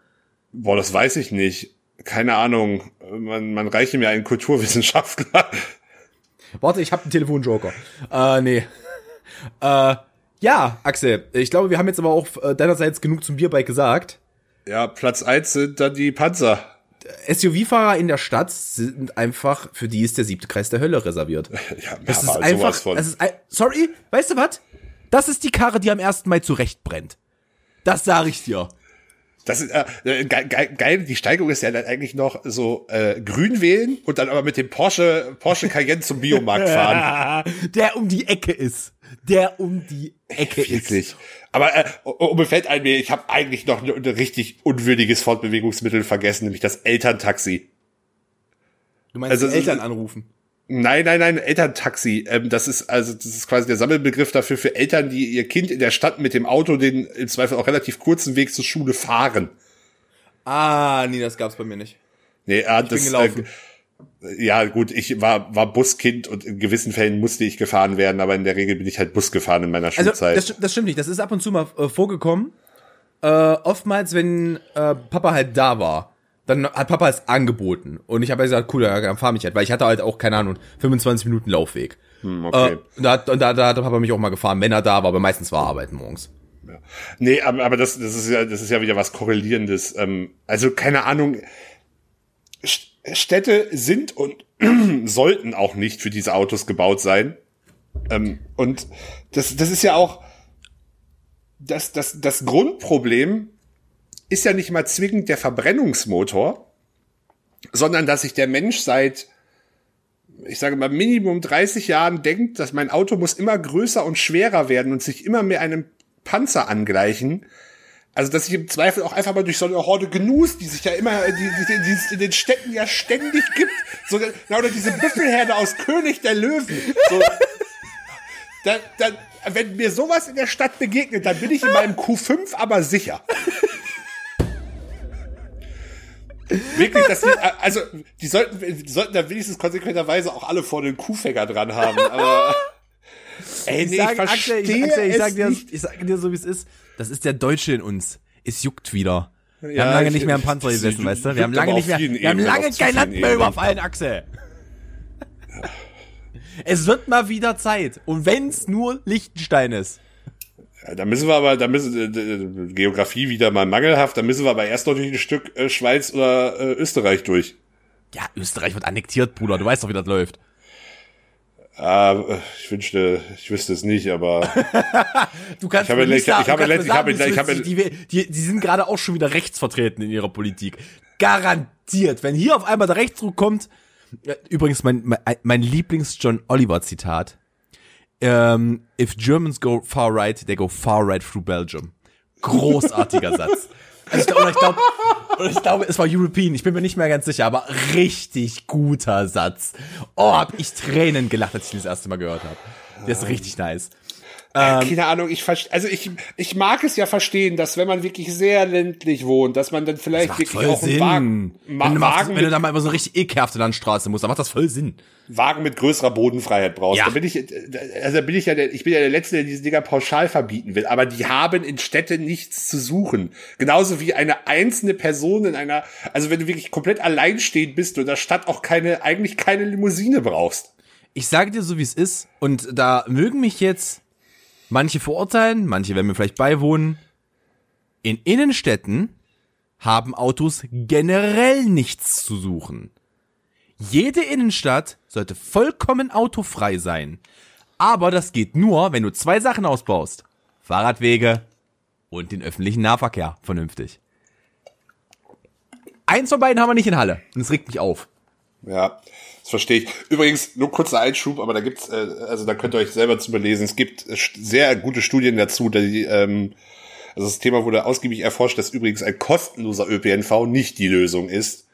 [SPEAKER 2] boah, das weiß ich nicht. keine Ahnung, man, man reiche mir einen Kulturwissenschaftler.
[SPEAKER 1] Warte, ich habe einen Telefonjoker. Äh, nee. Äh, ja, Axel, ich glaube, wir haben jetzt aber auch äh, deinerseits genug zum Bierbike gesagt.
[SPEAKER 2] Ja, Platz eins sind dann die Panzer.
[SPEAKER 1] SUV-Fahrer in der Stadt sind einfach, für die ist der siebte Kreis der Hölle reserviert.
[SPEAKER 2] Ja,
[SPEAKER 1] Das ist einfach,
[SPEAKER 2] von.
[SPEAKER 1] das ist, sorry, weißt du was? Das ist die Karre, die am 1. Mai zurechtbrennt. Das sage ich dir.
[SPEAKER 2] Das ist äh, äh, geil, geil, geil, die Steigerung ist ja dann eigentlich noch so äh, grün wählen und dann aber mit dem Porsche Porsche Cayenne zum Biomarkt fahren.
[SPEAKER 1] Der um die Ecke ist. Der um die Ecke ist.
[SPEAKER 2] Wirklich. Aber äh, oh, mir fällt ein, mir, ich habe eigentlich noch ein, ein richtig unwürdiges Fortbewegungsmittel vergessen, nämlich das Elterntaxi.
[SPEAKER 1] Du meinst
[SPEAKER 2] Also,
[SPEAKER 1] Eltern anrufen.
[SPEAKER 2] Nein, nein, nein, Elterntaxi. Ähm, das ist also das ist quasi der Sammelbegriff dafür für Eltern, die ihr Kind in der Stadt mit dem Auto den im Zweifel auch relativ kurzen Weg zur Schule fahren.
[SPEAKER 1] Ah, nee, das gab's bei mir nicht.
[SPEAKER 2] Nee, äh, das,
[SPEAKER 1] gelaufen.
[SPEAKER 2] Äh, ja, gut, ich war, war Buskind und in gewissen Fällen musste ich gefahren werden, aber in der Regel bin ich halt Bus gefahren in meiner
[SPEAKER 1] Also,
[SPEAKER 2] Schulzeit.
[SPEAKER 1] das, sti- das stimmt nicht. Das ist ab und zu mal äh, vorgekommen. Äh, oftmals, wenn äh, Papa halt da war, dann hat Papa es angeboten. Und ich habe halt gesagt, cool, ja, dann fahr mich halt. Weil ich hatte halt auch, keine Ahnung, 25 Minuten Laufweg.
[SPEAKER 2] Hm, okay.
[SPEAKER 1] Äh, und da, da, da hat Papa mich auch mal gefahren, wenn er da war, aber meistens war er arbeiten morgens.
[SPEAKER 2] Nee, aber, aber das, das ist ja, das ist ja wieder was Korrelierendes. Ähm, also keine Ahnung. St- Städte sind und sollten auch nicht für diese Autos gebaut sein. Ähm, und das, das ist ja auch das, das, das Grundproblem ist ja nicht mal zwingend der Verbrennungsmotor, sondern dass sich der Mensch seit, ich sage mal, Minimum 30 Jahren denkt, dass mein Auto muss immer größer und schwerer werden und sich immer mehr einem Panzer angleichen. Also, dass sich im Zweifel auch einfach mal durch so eine Horde Gnus, die sich ja immer, die, die, die es in den Städten ja ständig gibt, so, oder diese Büffelherde aus König der Löwen, so, dann, dann, wenn mir sowas in der Stadt begegnet, dann bin ich in meinem Q5 aber sicher. Wirklich, dass die, also, die sollten, die sollten da wenigstens konsequenterweise auch alle vor den Kuhfänger dran haben, aber, ey, nee, ich,
[SPEAKER 1] sag,
[SPEAKER 2] verstehe
[SPEAKER 1] Axel, ich, Axel, ich, sag dir, ich sag dir so, wie es ist. Das ist der Deutsche in uns. Es juckt wieder. Wir
[SPEAKER 2] Ja,
[SPEAKER 1] haben lange
[SPEAKER 2] ich-
[SPEAKER 1] nicht mehr im Panzer gesessen, weißt du? Wir haben lange nicht mehr, wir haben lange kein Land mehr überfallen, Axel. Es wird mal wieder Zeit. Und wenn's nur Liechtenstein ist.
[SPEAKER 2] Ja, Da müssen wir aber, da müssen äh, äh, Geografie wieder mal mangelhaft, da müssen wir aber erst noch durch ein Stück äh, Schweiz oder äh, Österreich durch.
[SPEAKER 1] Ja, Österreich wird annektiert, Bruder. Du weißt doch, wie das läuft.
[SPEAKER 2] Ah, ich wünschte, ich wüsste es nicht, aber
[SPEAKER 1] Du kannst
[SPEAKER 2] Ich habe
[SPEAKER 1] mir nicht
[SPEAKER 2] ich
[SPEAKER 1] sagen- du
[SPEAKER 2] habe ich habe- ich habe-
[SPEAKER 1] die, die, die sind gerade auch schon wieder rechts vertreten in ihrer Politik. Garantiert. Wenn hier auf einmal der Rechtsruck kommt, äh, übrigens mein, mein, mein Lieblings-John Oliver-Zitat. Ähm, if Germans go far right, they go far right through Belgium. Großartiger Satz. Also ich glaube, ich glaube, ich glaube, es war European. Ich bin mir nicht mehr ganz sicher, aber richtig guter Satz. Oh, hab ich Tränen gelacht, als ich ihn das erste Mal gehört habe. Der ist richtig nice.
[SPEAKER 2] Äh, keine Ahnung, ich also ich, ich mag es ja verstehen, dass wenn man wirklich sehr ländlich wohnt, dass man dann vielleicht wirklich
[SPEAKER 1] voll
[SPEAKER 2] auch einen
[SPEAKER 1] Sinn.
[SPEAKER 2] Wagen, Ma
[SPEAKER 1] wenn, du machst,
[SPEAKER 2] Wagen,
[SPEAKER 1] wenn du da mal über so eine richtig ekelhafte Landstraße musst, dann macht das voll Sinn.
[SPEAKER 2] Wagen mit größerer Bodenfreiheit brauchst.
[SPEAKER 1] Ja.
[SPEAKER 2] Da bin ich, also bin ich ja, der, ich bin ja der Letzte, der diese Dinger pauschal verbieten will. Aber die haben in Städten nichts zu suchen. Genauso wie eine einzelne Person in einer, also wenn du wirklich komplett alleinstehend bist und in der Stadt auch keine, eigentlich keine Limousine brauchst.
[SPEAKER 1] Ich sage dir so, wie es ist. Und da mögen mich jetzt manche verurteilen, manche werden mir vielleicht beiwohnen. In Innenstädten haben Autos generell nichts zu suchen. Jede Innenstadt sollte vollkommen autofrei sein. Aber das geht nur, wenn du zwei Sachen ausbaust. Fahrradwege und den öffentlichen Nahverkehr vernünftig. Eins von beiden haben wir nicht in Halle. Und es regt mich auf.
[SPEAKER 2] Ja, das verstehe ich. Übrigens, nur kurzer Einschub, aber da gibt's, äh, also da könnt ihr euch selber zu belesen. Es gibt äh, sehr gute Studien dazu, die, ähm, also das Thema wurde ausgiebig erforscht, dass übrigens ein kostenloser ÖPNV nicht die Lösung ist,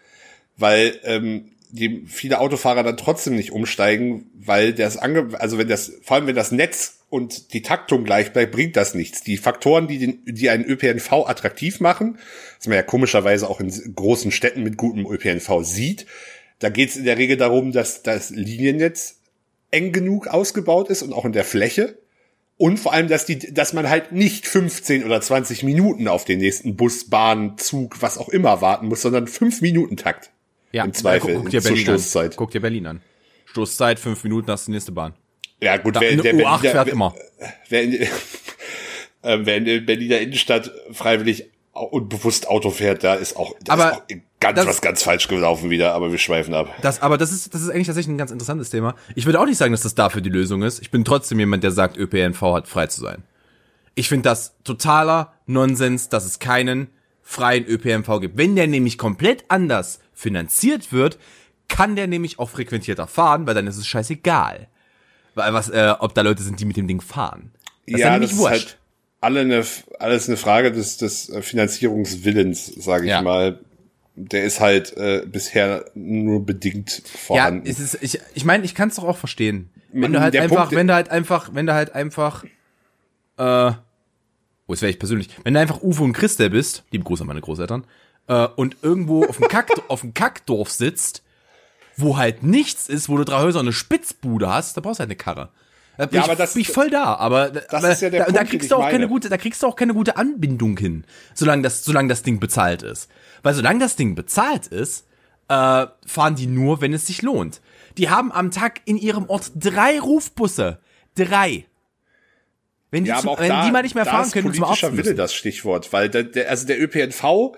[SPEAKER 2] weil ähm, die viele Autofahrer dann trotzdem nicht umsteigen, weil das ange also wenn das vor allem wenn das Netz und die Taktung gleich bleibt, bringt das nichts. Die Faktoren, die den, die einen ÖPNV attraktiv machen, was man ja komischerweise auch in großen Städten mit gutem ÖPNV sieht, da geht es in der Regel darum, dass das Liniennetz eng genug ausgebaut ist und auch in der Fläche Und vor allem, dass die, dass man halt nicht 15 oder 20 Minuten auf den nächsten Bus, Bahn, Zug, was auch immer warten muss, sondern 5 Minuten Takt.
[SPEAKER 1] Ja,
[SPEAKER 2] Im Zweifel
[SPEAKER 1] guck, guck dir
[SPEAKER 2] zur
[SPEAKER 1] Berlin
[SPEAKER 2] Stoßzeit.
[SPEAKER 1] An. Guck dir Berlin an. Stoßzeit, fünf Minuten, hast du die nächste Bahn.
[SPEAKER 2] Ja, gut,
[SPEAKER 1] Da,
[SPEAKER 2] wer,
[SPEAKER 1] eine
[SPEAKER 2] der
[SPEAKER 1] U8
[SPEAKER 2] Berliner,
[SPEAKER 1] fährt
[SPEAKER 2] wer,
[SPEAKER 1] immer.
[SPEAKER 2] wer, in, äh, wer in der Berliner Innenstadt freiwillig und bewusst Auto fährt, da ist auch, da
[SPEAKER 1] Aber
[SPEAKER 2] ist auch ganz
[SPEAKER 1] das-
[SPEAKER 2] was ganz falsch gelaufen wieder, aber wir schweifen ab.
[SPEAKER 1] Das, aber das ist, das ist eigentlich tatsächlich ein ganz interessantes Thema. Ich würde auch nicht sagen, dass das dafür die Lösung ist. Ich bin trotzdem jemand, der sagt, ÖPNV hat frei zu sein. Ich finde das totaler Nonsens, dass es keinen freien ÖPNV gibt. Wenn der nämlich komplett anders finanziert wird, kann der nämlich auch frequentierter fahren, weil dann ist es scheißegal. Weil was, äh, ob da Leute sind, die mit dem Ding fahren. Das ist dann nämlich
[SPEAKER 2] das
[SPEAKER 1] wurscht.
[SPEAKER 2] ist halt alle eine, alles eine Frage des, des Finanzierungswillens, sage ich
[SPEAKER 1] Ja.
[SPEAKER 2] mal. Der ist halt äh, bisher nur bedingt
[SPEAKER 1] Ja,
[SPEAKER 2] vorhanden.
[SPEAKER 1] es ist, ich, ich meine, ich kann es doch auch verstehen. Wenn du halt
[SPEAKER 2] der
[SPEAKER 1] einfach,
[SPEAKER 2] Punkt-
[SPEAKER 1] wenn du halt einfach, wenn du halt einfach, äh, oh, jetzt wäre ich persönlich, wenn du einfach Uwe und Christel bist, liebe Grüße an meine Großeltern, äh, und irgendwo auf dem Kack, auf dem Kackdorf sitzt, wo halt nichts ist, wo du drei Häuser und eine Spitzbude hast, da brauchst du halt eine Karre. Da bin
[SPEAKER 2] Ja,
[SPEAKER 1] ich,
[SPEAKER 2] aber das-
[SPEAKER 1] bin ich voll da, aber, aber
[SPEAKER 2] ist ja der
[SPEAKER 1] da, da
[SPEAKER 2] Punkt, den
[SPEAKER 1] kriegst
[SPEAKER 2] ich
[SPEAKER 1] du auch
[SPEAKER 2] meine.
[SPEAKER 1] keine gute, da kriegst du auch keine gute Anbindung hin, solange das, solange das Ding bezahlt ist. Weil solange das Ding bezahlt ist, äh, fahren die nur, wenn es sich lohnt. Die haben am Tag in ihrem Ort drei Rufbusse. Drei. Wenn die,
[SPEAKER 2] ja, auch
[SPEAKER 1] wenn
[SPEAKER 2] da,
[SPEAKER 1] die mal nicht mehr
[SPEAKER 2] da
[SPEAKER 1] fahren
[SPEAKER 2] ist
[SPEAKER 1] können, Arzt
[SPEAKER 2] politischer Wille das Stichwort, weil der, der, also der ÖPNV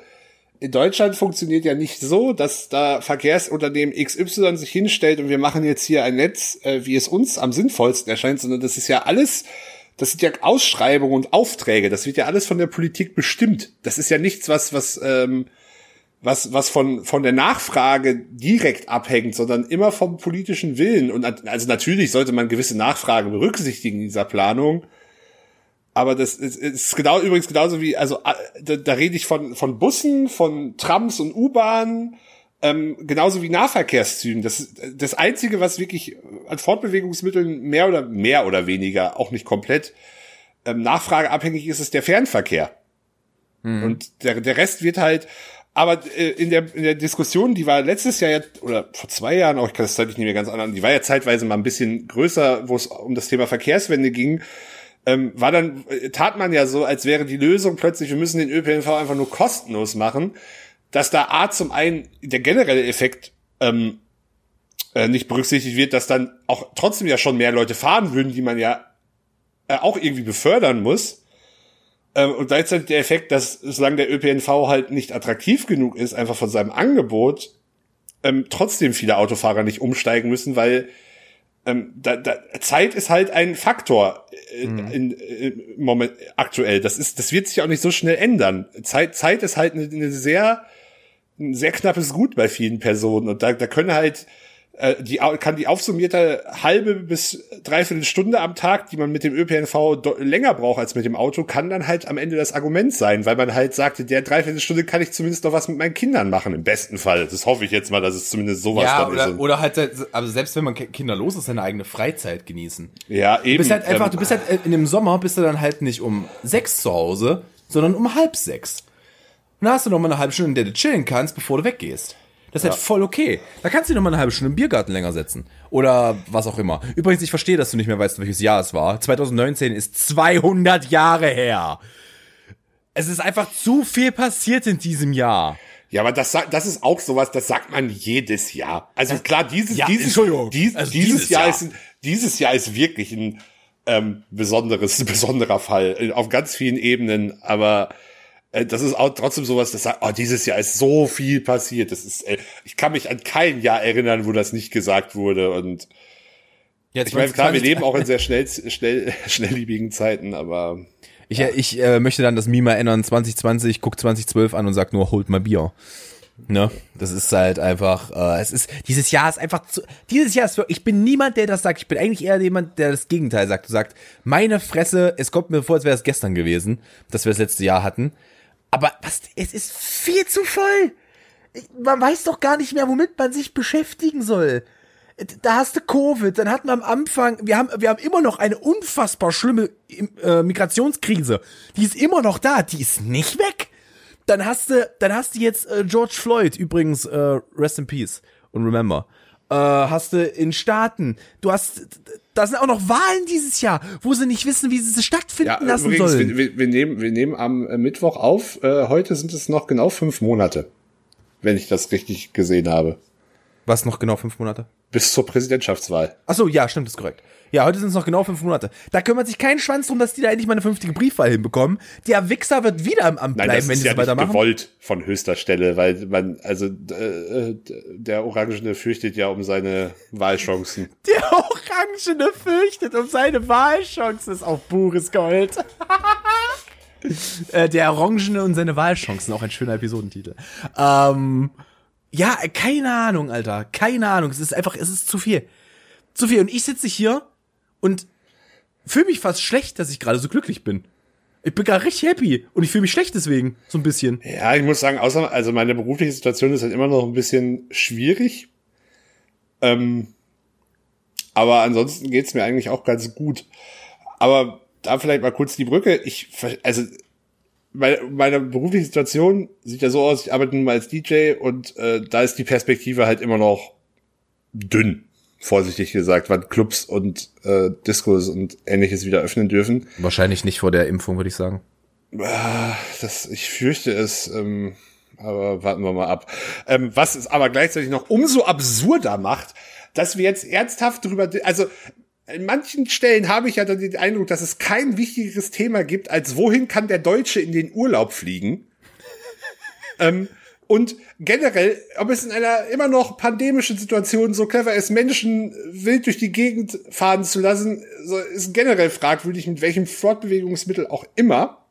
[SPEAKER 2] in Deutschland funktioniert ja nicht so, dass da Verkehrsunternehmen XY sich hinstellt und wir machen jetzt hier ein Netz, äh, wie es uns am sinnvollsten erscheint, sondern das ist ja alles, das sind ja Ausschreibungen und Aufträge, das wird ja alles von der Politik bestimmt. Das ist ja nichts, was, was, ähm, was, was von, von der Nachfrage direkt abhängt, sondern immer vom politischen Willen. Und also natürlich sollte man gewisse Nachfragen berücksichtigen in dieser Planung. Aber das ist, ist genau übrigens genauso wie, also da, da rede ich von, von Bussen, von Trams und U-Bahnen, ähm, genauso wie Nahverkehrszügen. Das das Einzige, was wirklich an Fortbewegungsmitteln mehr oder mehr oder weniger, auch nicht komplett, ähm, nachfrageabhängig ist, ist der Fernverkehr. Und der, der Rest wird halt, aber äh, in der, in der Diskussion, die war letztes Jahr jetzt, oder vor zwei Jahren auch, ich kann das zeitlich nicht mehr ganz an, die war ja zeitweise mal ein bisschen größer, wo es um das Thema Verkehrswende ging, ähm, war dann, äh, tat man ja so, als wäre die Lösung plötzlich, wir müssen den ÖPNV einfach nur kostenlos machen, dass da A zum einen der generelle Effekt ähm, äh, nicht berücksichtigt wird, dass dann auch trotzdem ja schon mehr Leute fahren würden, die man ja äh, auch irgendwie befördern muss. Ähm, und gleichzeitig der Effekt, dass solange der ÖPNV halt nicht attraktiv genug ist, einfach von seinem Angebot, ähm, trotzdem viele Autofahrer nicht umsteigen müssen, weil ähm, da, da, Zeit ist halt ein Faktor äh, in, äh, im Moment aktuell. Das ist, das wird sich auch nicht so schnell ändern. Zeit, Zeit ist halt eine, eine sehr, ein sehr knappes Gut bei vielen Personen und da, da können halt äh, die kann die aufsummierte halbe bis dreiviertel Stunde am Tag, die man mit dem ÖPNV länger braucht als mit dem Auto, kann dann halt am Ende das Argument sein, weil man halt sagte, der Dreiviertelstunde kann ich zumindest noch was mit meinen Kindern machen, im besten Fall. Das hoffe ich jetzt mal, dass es zumindest sowas
[SPEAKER 1] Ja,
[SPEAKER 2] dann ist.
[SPEAKER 1] oder,
[SPEAKER 2] Und-
[SPEAKER 1] oder halt, also selbst wenn man ki- kinderlos ist, seine eigene Freizeit genießen.
[SPEAKER 2] ja, eben.
[SPEAKER 1] Du bist halt einfach,
[SPEAKER 2] ähm,
[SPEAKER 1] du bist halt äh, in dem Sommer bist du dann halt nicht um sechs zu Hause, sondern um halb sechs. Und dann hast du noch mal eine halbe Stunde, in der du chillen kannst, bevor du weggehst. Das ist halt voll okay. Da kannst du dich noch mal eine halbe Stunde im Biergarten länger setzen. Oder was auch immer. Übrigens, ich verstehe, dass du nicht mehr weißt, welches Jahr es war. 2019 ist 200 Jahre her. Es ist einfach zu viel passiert in diesem Jahr.
[SPEAKER 2] Ja, aber das, das ist auch sowas, das sagt man jedes Jahr. Also klar, dieses,
[SPEAKER 1] Ja,
[SPEAKER 2] dieses,
[SPEAKER 1] Entschuldigung.
[SPEAKER 2] dies,
[SPEAKER 1] Also
[SPEAKER 2] dieses,
[SPEAKER 1] dieses
[SPEAKER 2] Jahr,
[SPEAKER 1] Jahr.
[SPEAKER 2] ist, dieses Jahr ist wirklich ein ähm, besonderes, besonderer Fall auf ganz vielen Ebenen. Aber das ist auch trotzdem sowas, das sagt, oh, dieses Jahr ist so viel passiert. Das ist, äh, ich kann mich an kein Jahr erinnern, wo das nicht gesagt wurde. Und
[SPEAKER 1] Jetzt
[SPEAKER 2] ich meine, klar, wir leben auch in sehr schnell, schnell, schnelllebigen Zeiten, aber
[SPEAKER 1] Ich, ich äh, möchte dann das Meme erinnern, 2020, guck 2012 an und sag nur, holt mal Bier. Ne? Das ist halt einfach, äh, es ist, dieses Jahr ist einfach zu, dieses Jahr ist wirklich, ich bin niemand, der das sagt, ich bin eigentlich eher jemand, der das Gegenteil sagt. Du sagst, meine Fresse, es kommt mir vor, als wäre es gestern gewesen, dass wir das letzte Jahr hatten. Aber was, es ist viel zu voll. Man weiß doch gar nicht mehr, womit man sich beschäftigen soll. Da hast du Covid, dann hatten wir am Anfang, wir haben, wir haben immer noch eine unfassbar schlimme äh, Migrationskrise. Die ist immer noch da, die ist nicht weg. Dann hast du, dann hast du jetzt äh, George Floyd, übrigens, äh, rest in peace und remember. Äh, hast du in Staaten, du hast, da sind auch noch Wahlen dieses Jahr, wo sie nicht wissen, wie sie sie stattfinden
[SPEAKER 2] Ja,
[SPEAKER 1] lassen
[SPEAKER 2] übrigens,
[SPEAKER 1] sollen.
[SPEAKER 2] wir, wir, nehmen, wir nehmen am äh, Mittwoch auf. Äh, heute sind es noch genau fünf Monate, wenn ich das richtig gesehen habe.
[SPEAKER 1] Was noch genau fünf Monate?
[SPEAKER 2] Bis zur Präsidentschaftswahl.
[SPEAKER 1] Ach so, ja, stimmt, ist korrekt. Ja, heute sind es noch genau fünf Monate. Da kümmert sich kein Schwanz drum, dass die da endlich mal eine vernünftige Briefwahl hinbekommen. Der Wichser wird wieder im Amt
[SPEAKER 2] Nein,
[SPEAKER 1] bleiben,
[SPEAKER 2] das
[SPEAKER 1] wenn
[SPEAKER 2] ist
[SPEAKER 1] die
[SPEAKER 2] ja
[SPEAKER 1] so weitermachen.
[SPEAKER 2] gewollt von höchster Stelle, weil man, also äh, der Orangene fürchtet ja um seine Wahlchancen.
[SPEAKER 1] Der Orangene fürchtet um seine Wahlchancen. Ist auch pures Gold. Äh, der Orangene und seine Wahlchancen, auch ein schöner Episodentitel. Ähm, ja, keine Ahnung, Alter. Keine Ahnung. Es ist einfach, es ist zu viel. Zu viel. Und ich sitze hier und fühle mich fast schlecht, dass ich gerade so glücklich bin. Ich bin gerade richtig happy und ich fühle mich schlecht deswegen, so ein bisschen.
[SPEAKER 2] Ja, ich muss sagen, außer, also meine berufliche Situation ist halt immer noch ein bisschen schwierig. Ähm, aber ansonsten geht's mir eigentlich auch ganz gut. Aber da vielleicht mal kurz die Brücke. Ich, also meine, meine berufliche Situation sieht ja so aus, ich arbeite nun mal als DJ und äh, da ist die Perspektive halt immer noch dünn, vorsichtig gesagt, wann Clubs und äh, Discos und ähnliches wieder öffnen dürfen.
[SPEAKER 1] Wahrscheinlich nicht vor der Impfung, würde ich sagen.
[SPEAKER 2] Das, ich fürchte es, ähm, aber warten wir mal ab. Ähm, was es aber gleichzeitig noch umso absurder macht, dass wir jetzt ernsthaft drüber, also in manchen Stellen habe ich ja dann den Eindruck, dass es kein wichtigeres Thema gibt, als wohin kann der Deutsche in den Urlaub fliegen. ähm, und generell, ob es in einer immer noch pandemischen Situation so clever ist, Menschen wild durch die Gegend fahren zu lassen, ist generell fragwürdig, mit welchem Fortbewegungsmittel auch immer.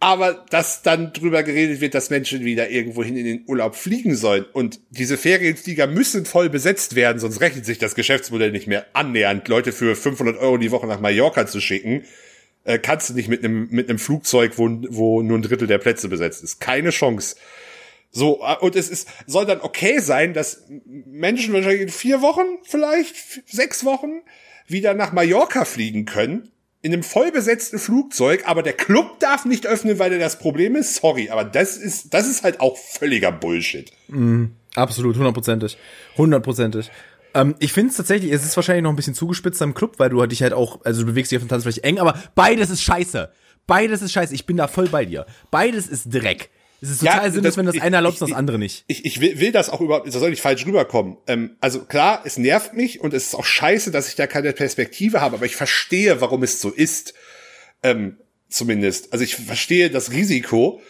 [SPEAKER 2] Aber dass dann drüber geredet wird, dass Menschen wieder irgendwohin in den Urlaub fliegen sollen. Und diese Ferienflieger müssen voll besetzt werden, sonst rechnet sich das Geschäftsmodell nicht mehr annähernd. Leute für 500 Euro die Woche nach Mallorca zu schicken, äh, kannst du nicht mit einem mit einem Flugzeug, wo, wo nur ein Drittel der Plätze besetzt ist. Keine Chance. So, äh, und es ist, soll dann okay sein, dass Menschen wahrscheinlich in vier Wochen, vielleicht sechs Wochen, wieder nach Mallorca fliegen können. In einem vollbesetzten Flugzeug, aber der Club darf nicht öffnen, weil er das Problem ist. Sorry, aber das ist, das ist halt auch völliger Bullshit.
[SPEAKER 1] Absolut, hundertprozentig. Hundertprozentig. Ähm, ich finde es tatsächlich, es ist wahrscheinlich noch ein bisschen zugespitzt am Club, weil du dich halt auch, also du bewegst dich auf dem Tanzfläche eng, aber beides ist scheiße. Beides ist scheiße. Ich bin da voll bei dir. Beides ist Dreck. Es ist
[SPEAKER 2] Ja,
[SPEAKER 1] total sinnlos,
[SPEAKER 2] das-
[SPEAKER 1] wenn das
[SPEAKER 2] ich-
[SPEAKER 1] eine erlaubt und das andere nicht.
[SPEAKER 2] Ich, ich will, will das auch überhaupt, das soll nicht falsch rüberkommen. Ähm, also klar, es nervt mich und es ist auch scheiße, dass ich da keine Perspektive habe, aber ich verstehe, warum es so ist. Ähm, zumindest. Also ich verstehe das Risiko,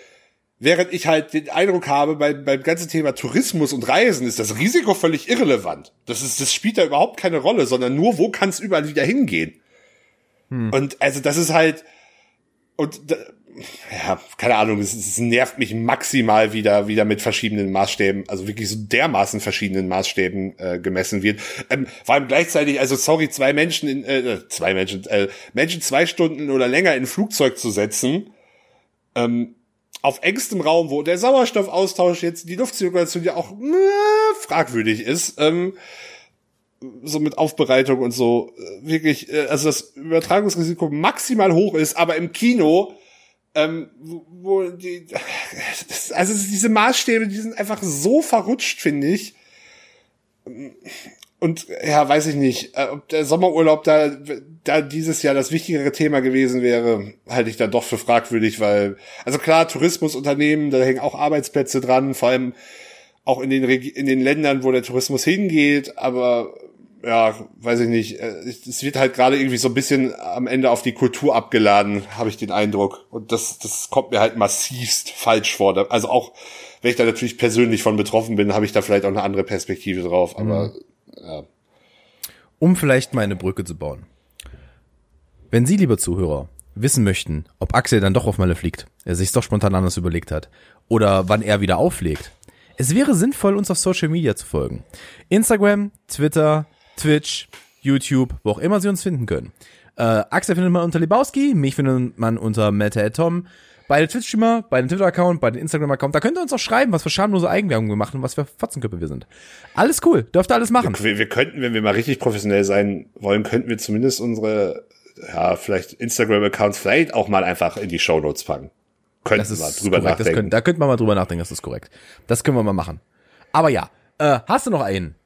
[SPEAKER 2] während ich halt den Eindruck habe, beim, beim ganzen Thema Tourismus und Reisen ist das Risiko völlig irrelevant. Das ist, das spielt da überhaupt keine Rolle, sondern nur, wo kann es überall wieder hingehen. Und also das ist halt, und da, ja, keine Ahnung, es, es nervt mich maximal wieder, wieder mit verschiedenen Maßstäben, also wirklich so dermaßen verschiedenen Maßstäben äh, gemessen wird. Ähm, vor allem gleichzeitig, also sorry, zwei Menschen in, äh, zwei Menschen, äh, Menschen zwei Stunden oder länger in ein Flugzeug zu setzen, ähm, auf engstem Raum, wo der Sauerstoffaustausch jetzt, die Luftzirkulation ja auch äh, fragwürdig ist, ähm, so mit Aufbereitung und so, äh, wirklich, äh, also das Übertragungsrisiko maximal hoch ist, aber im Kino, ähm, wo, wo die, also diese Maßstäbe, die sind einfach so verrutscht, finde ich. Und ja, weiß ich nicht, äh, ob der Sommerurlaub da, da dieses Jahr das wichtigere Thema gewesen wäre, halte ich da doch für fragwürdig, weil, also klar, Tourismusunternehmen, da hängen auch Arbeitsplätze dran, vor allem auch in den, Regi in den Ländern, wo der Tourismus hingeht, aber ja, weiß ich nicht, äh, es wird halt gerade irgendwie so ein bisschen am Ende auf die Kultur abgeladen, habe ich den Eindruck. Und das, das kommt mir halt massivst falsch vor. Also auch, wenn ich da natürlich persönlich von betroffen bin, habe ich da vielleicht auch eine andere Perspektive drauf, aber
[SPEAKER 1] Um vielleicht mal eine Brücke zu bauen. Wenn Sie, liebe Zuhörer, wissen möchten, ob Axel dann doch auf Malle fliegt, er sich doch spontan anders überlegt hat, oder wann er wieder auflegt, es wäre sinnvoll, uns auf Social Media zu folgen. Instagram, Twitter, Twitch, YouTube, wo auch immer Sie uns finden können. Äh, Axel findet man unter Lebowski, mich findet man unter Tom. Beide Twitch-Streamer, beide Twitter-Account, beide Instagram-Account. Da könnt ihr uns auch schreiben, was für schamlose Eigenwerbung wir machen und was für Fotzenköpfe wir sind. Alles cool, dürft ihr alles machen.
[SPEAKER 2] wir, wir könnten, wenn wir mal richtig professionell sein wollen, könnten wir zumindest unsere, ja, vielleicht Instagram-Accounts vielleicht auch mal einfach in die Shownotes packen. Könnten wir mal drüber
[SPEAKER 1] korrekt, das
[SPEAKER 2] nachdenken.
[SPEAKER 1] können, da könnte man mal drüber nachdenken, das ist korrekt. Das können wir mal machen. Aber ja, äh, hast du noch einen?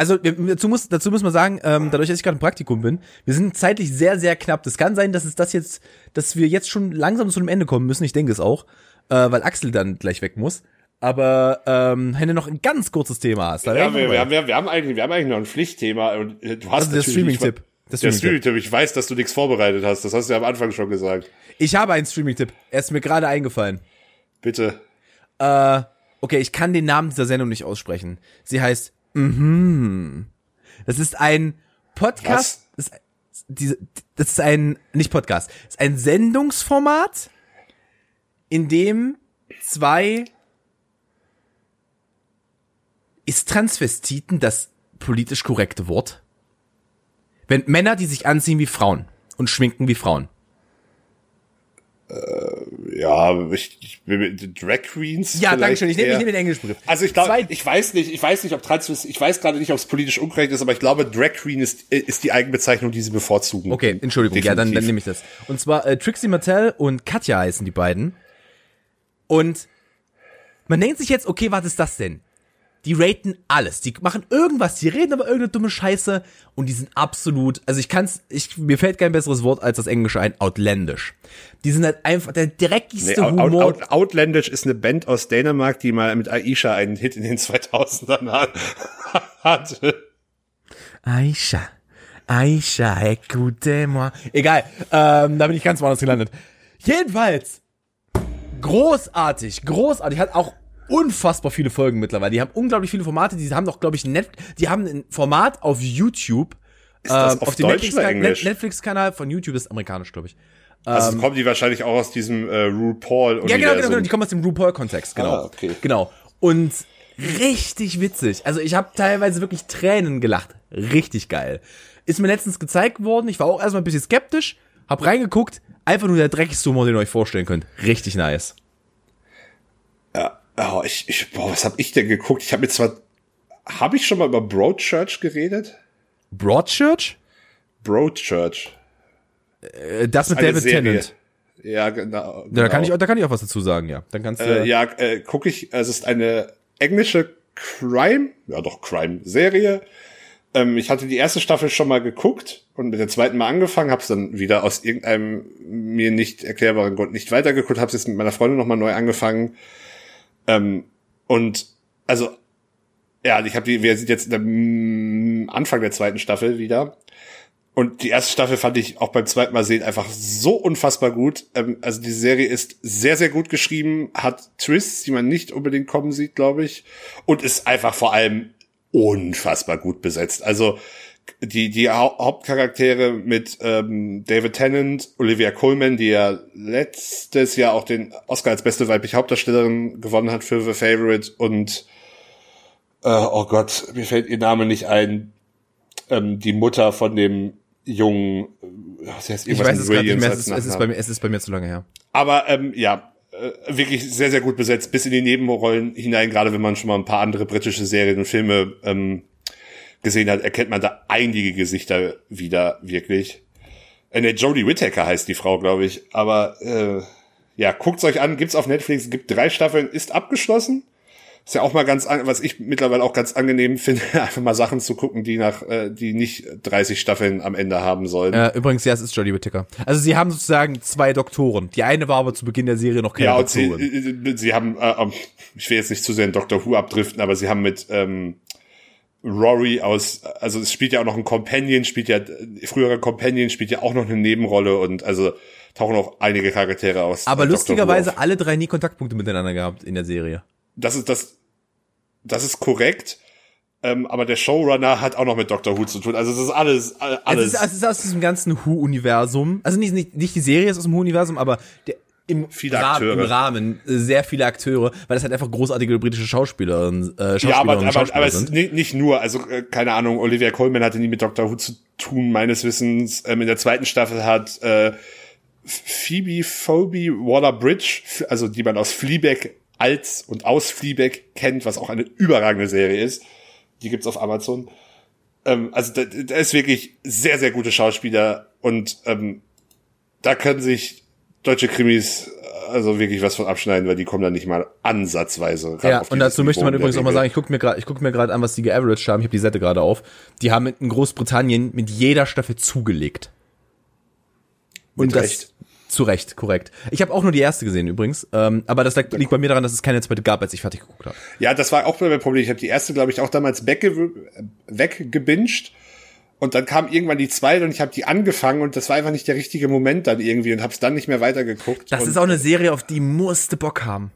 [SPEAKER 1] Also dazu muss, dazu muss man sagen, ähm, dadurch, dass ich gerade im Praktikum bin, wir sind zeitlich sehr, sehr knapp. Das kann sein, dass es das jetzt, dass wir jetzt schon langsam zu einem Ende kommen müssen. Ich denke es auch, äh, weil Axel dann gleich weg muss. Aber ähm, wenn du noch ein ganz kurzes Thema hast,
[SPEAKER 2] Ja, wir, wir, haben, wir, wir, haben eigentlich, wir haben eigentlich noch ein Pflichtthema. Und äh, du hast
[SPEAKER 1] Also der Streaming-Tipp.
[SPEAKER 2] Der.
[SPEAKER 1] Streaming-Tipp.
[SPEAKER 2] Ich weiß, dass du nichts vorbereitet hast. Das hast du ja am Anfang schon gesagt.
[SPEAKER 1] Ich habe einen Streaming-Tipp. Er ist mir gerade eingefallen.
[SPEAKER 2] Bitte.
[SPEAKER 1] Äh, okay, ich kann den Namen dieser Sendung nicht aussprechen. Sie heißt Mhm. Das ist ein Podcast. Das ist, diese, das ist ein, nicht Podcast, das ist ein Sendungsformat, in dem zwei ist Transvestiten das politisch korrekte Wort? Wenn Männer, die sich anziehen wie Frauen und schminken wie Frauen.
[SPEAKER 2] Ja, ich, ich Drag Queens.
[SPEAKER 1] Ja, danke schön. Ich nehme, nehme den englischen Begriff.
[SPEAKER 2] Also ich glaube, ich weiß nicht, ich weiß nicht, ob Trans, ich weiß gerade nicht, ob es politisch unkorrekt ist, aber ich glaube, Drag Queen ist, ist die Eigenbezeichnung, die sie bevorzugen.
[SPEAKER 1] Okay, Entschuldigung, ja, dann, dann
[SPEAKER 2] Definitiv.
[SPEAKER 1] nehme ich das. Und zwar äh, Trixie Mattel und Katja heißen die beiden. Und man denkt sich jetzt, okay, was ist das denn? Die raten alles. Die machen irgendwas, die reden aber irgendeine dumme Scheiße und die sind absolut, also ich kann's, ich, mir fällt kein besseres Wort als das Englische ein, outlandish. Die sind halt einfach der
[SPEAKER 2] Nee,
[SPEAKER 1] dreckigste
[SPEAKER 2] Out,
[SPEAKER 1] Humor.
[SPEAKER 2] Out, Out, Outlandish ist eine Band aus Dänemark, die mal mit Aisha einen Hit in den 2000ern hat- hatte.
[SPEAKER 1] Aisha, Aisha, écoutez-moi. Egal, ähm, da bin ich ganz woanders gelandet. Jedenfalls, großartig, großartig, hat auch unfassbar viele Folgen mittlerweile. Die haben unglaublich viele Formate, die haben doch, glaube ich, Net, die haben ein Format auf YouTube. Ist
[SPEAKER 2] das auf
[SPEAKER 1] dem
[SPEAKER 2] Deutsch
[SPEAKER 1] Netflix-
[SPEAKER 2] oder Englisch?
[SPEAKER 1] Net- Netflix-Kanal von YouTube, ist amerikanisch, glaube ich.
[SPEAKER 2] Also kommen die wahrscheinlich auch aus diesem äh, RuPaul
[SPEAKER 1] Ja, genau, genau, genau, die kommen aus dem RuPaul-Kontext, genau.
[SPEAKER 2] Ah, okay.
[SPEAKER 1] Genau. Und richtig witzig. Also ich habe teilweise wirklich Tränen gelacht. Richtig geil. Ist mir letztens gezeigt worden. Ich war auch erstmal ein bisschen skeptisch, hab reingeguckt. Einfach nur der dreckigste Humor, den ihr euch vorstellen könnt. Richtig nice.
[SPEAKER 2] Ja, oh, ich, ich, boah, was habe ich denn geguckt? Ich habe mir zwar, habe ich schon mal über Broadchurch geredet?
[SPEAKER 1] Broadchurch?
[SPEAKER 2] Broadchurch.
[SPEAKER 1] Äh, das mit
[SPEAKER 2] Eine
[SPEAKER 1] David
[SPEAKER 2] Serie.
[SPEAKER 1] Tennant.
[SPEAKER 2] Ja, genau.
[SPEAKER 1] Ja, da kann ich,
[SPEAKER 2] genau.
[SPEAKER 1] auch- da kann ich auch was dazu sagen, ja. Dann kannst du.
[SPEAKER 2] Äh, ja, äh, gucke ich, es ist eine englische Crime, ja doch Crime-Serie. Ähm, ich hatte die erste Staffel schon mal geguckt und mit der zweiten mal angefangen, habe es dann wieder aus irgendeinem mir nicht erklärbaren Grund nicht weitergeguckt, habe es jetzt mit meiner Freundin nochmal neu angefangen. Ähm, und also, ja, ich habe die, wir sind jetzt am Anfang der zweiten Staffel wieder. Und die erste Staffel fand ich auch beim zweiten Mal sehen einfach so unfassbar gut. Ähm, also die Serie ist sehr, sehr gut geschrieben, hat Twists, die man nicht unbedingt kommen sieht, glaube ich. Und ist einfach vor allem unfassbar gut besetzt. Also die, die Hau Hauptcharaktere mit ähm, David Tennant, Olivia Colman, die ja letztes Jahr auch den Oscar als beste weibliche Hauptdarstellerin gewonnen hat für The Favorite und äh, oh Gott, mir fällt ihr Name nicht ein. Ähm, die Mutter von dem jungen, äh, sie heißt
[SPEAKER 1] ich weiß es gerade nicht mehr. Es ist, es, ist bei mir, es ist bei mir zu lange her.
[SPEAKER 2] Aber ähm, ja, äh, wirklich sehr, sehr gut besetzt, bis in die Nebenrollen hinein, gerade wenn man schon mal ein paar andere britische Serien und Filme ähm, gesehen hat, erkennt man da einige Gesichter wieder, wirklich. Äh, ne, Jodie Whittaker heißt die Frau, glaube ich. Aber äh, ja, guckt's euch an, gibt's auf Netflix, gibt drei Staffeln, ist abgeschlossen. Ist ja auch mal ganz, an, was ich mittlerweile auch ganz angenehm finde, einfach mal Sachen zu gucken, die nach, äh, die nicht 30 Staffeln am Ende haben sollen.
[SPEAKER 1] Äh, übrigens, ja, es ist Jodie Whittaker. Also sie haben sozusagen zwei Doktoren. Die eine war aber zu Beginn der Serie noch keine
[SPEAKER 2] Ja, und sie,
[SPEAKER 1] Doktorin.
[SPEAKER 2] äh, sie haben, äh, ähm, ich will jetzt nicht zu sehr in Doctor Who abdriften, aber sie haben mit ähm, Rory aus, also es spielt ja auch noch ein Companion, spielt ja, früherer Companion spielt ja auch noch eine Nebenrolle und also tauchen auch einige Charaktere aus.
[SPEAKER 1] aber
[SPEAKER 2] äh,
[SPEAKER 1] lustigerweise alle drei nie Kontaktpunkte miteinander gehabt in der Serie.
[SPEAKER 2] Das ist das, das ist korrekt. Ähm, aber der Showrunner hat auch noch mit Doctor Who zu tun. Also es ist alles, äh,
[SPEAKER 1] Es
[SPEAKER 2] alles.
[SPEAKER 1] ist, es ist aus diesem ganzen Who-Universum. Also nicht, nicht, nicht die Serie ist aus dem Who-Universum, aber der, im,
[SPEAKER 2] Akteure.
[SPEAKER 1] im Rahmen äh, sehr viele Akteure, weil das halt einfach großartige britische Schauspielerinnen, äh, Schauspieler
[SPEAKER 2] Ja, aber,
[SPEAKER 1] und
[SPEAKER 2] aber,
[SPEAKER 1] Schauspieler
[SPEAKER 2] aber es
[SPEAKER 1] sind.
[SPEAKER 2] ist nicht, nur, also äh, keine Ahnung, Olivia Colman hatte nie mit Doctor Who zu tun, meines Wissens. Ähm, in der zweiten Staffel hat äh, Phoebe Phoebe Waller-Bridge, also die man aus Fleabag als und aus Fleabag kennt, was auch eine überragende Serie ist. Die gibt's auf Amazon. Ähm, also da, da ist wirklich sehr, sehr gute Schauspieler und ähm, da können sich deutsche Krimis also wirklich was von abschneiden, weil die kommen dann nicht mal ansatzweise
[SPEAKER 1] ran. Ja, und dazu möchte man übrigens auch mal sagen, ich gucke mir gerade, ich gucke mir gerade an, was die geaveraged haben. Ich habe die Seite gerade auf. Die haben in Großbritannien mit jeder Staffel zugelegt. Und mit das Recht. zu Recht, korrekt. Ich habe auch nur die erste gesehen übrigens, ähm, aber das liegt, liegt bei mir daran, dass es keine zweite gab, als ich fertig geguckt habe.
[SPEAKER 2] Ja, das war auch mein Problem. Ich habe die erste, glaube ich, auch damals wegge weggebinged und dann kam irgendwann die zweite und ich habe die angefangen und das war einfach nicht der richtige Moment dann irgendwie und habe es dann nicht mehr weitergeguckt.
[SPEAKER 1] Das ist auch eine Serie, auf die musste Bock haben.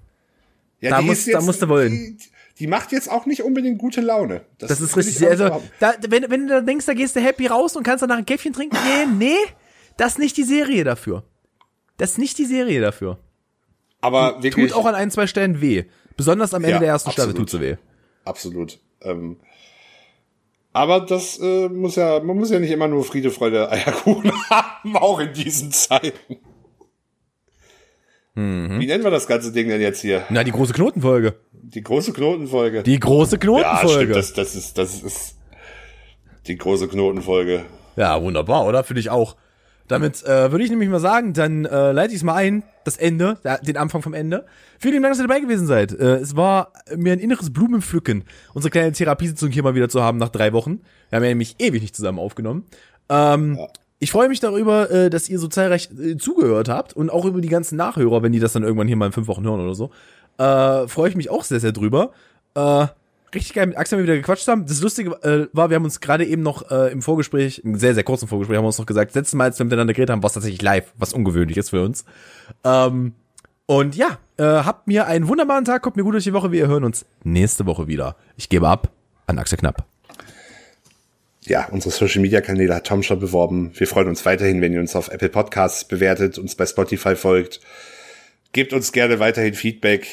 [SPEAKER 1] Ja, da, muss, jetzt, da musste wollen.
[SPEAKER 2] Die, die, macht jetzt auch nicht unbedingt gute Laune.
[SPEAKER 1] Das, das ist richtig. Also, da, wenn, wenn du da denkst, da gehst du happy raus und kannst danach ein Käffchen trinken gehen, nee, das ist nicht die Serie dafür. Das ist nicht die Serie dafür.
[SPEAKER 2] Aber wirklich.
[SPEAKER 1] Tut auch an ein, zwei Stellen weh. Besonders am Ende ja, der ersten absolut. Staffel tut sie weh.
[SPEAKER 2] Absolut. Ähm, aber das äh, muss ja, man muss ja nicht immer nur Friede, Freude, Eierkuchen haben, auch in diesen Zeiten. Mhm. Wie nennen wir das ganze Ding denn jetzt hier?
[SPEAKER 1] Na, die große Knotenfolge.
[SPEAKER 2] Die große Knotenfolge.
[SPEAKER 1] Die große Knotenfolge. Ja, stimmt,
[SPEAKER 2] das, das ist, das ist die große Knotenfolge.
[SPEAKER 1] Ja, wunderbar, oder? Finde ich auch. Damit äh, würde ich nämlich mal sagen, dann äh, leite ich es mal ein, das Ende, den Anfang vom Ende. Vielen Dank, dass ihr dabei gewesen seid. Äh, es war mir ein inneres Blumenpflücken, unsere kleine Therapiesitzung hier mal wieder zu haben nach drei Wochen. Wir haben ja nämlich ewig nicht zusammen aufgenommen. Ähm, ja. Ich freue mich darüber, äh, dass ihr so zahlreich äh, zugehört habt und auch über die ganzen Nachhörer, wenn die das dann irgendwann hier mal in fünf Wochen hören oder so. Äh, freue ich mich auch sehr, sehr drüber. Äh, richtig geil mit Axel wieder gequatscht haben. Das Lustige äh, war, wir haben uns gerade eben noch äh, im Vorgespräch, im sehr, sehr kurzen Vorgespräch, haben wir uns noch gesagt, letztes Mal, als wir miteinander geredet haben, war es tatsächlich live, was ungewöhnlich ist für uns. Ähm, und ja, äh, habt mir einen wunderbaren Tag, kommt mir gut durch die Woche. Wir hören uns nächste Woche wieder. Ich gebe ab an Axel Knapp.
[SPEAKER 2] Ja, unsere Social Media Kanäle hat Tom schon beworben. Wir freuen uns weiterhin, wenn ihr uns auf Apple Podcasts bewertet, uns bei Spotify folgt. Gebt uns gerne weiterhin Feedback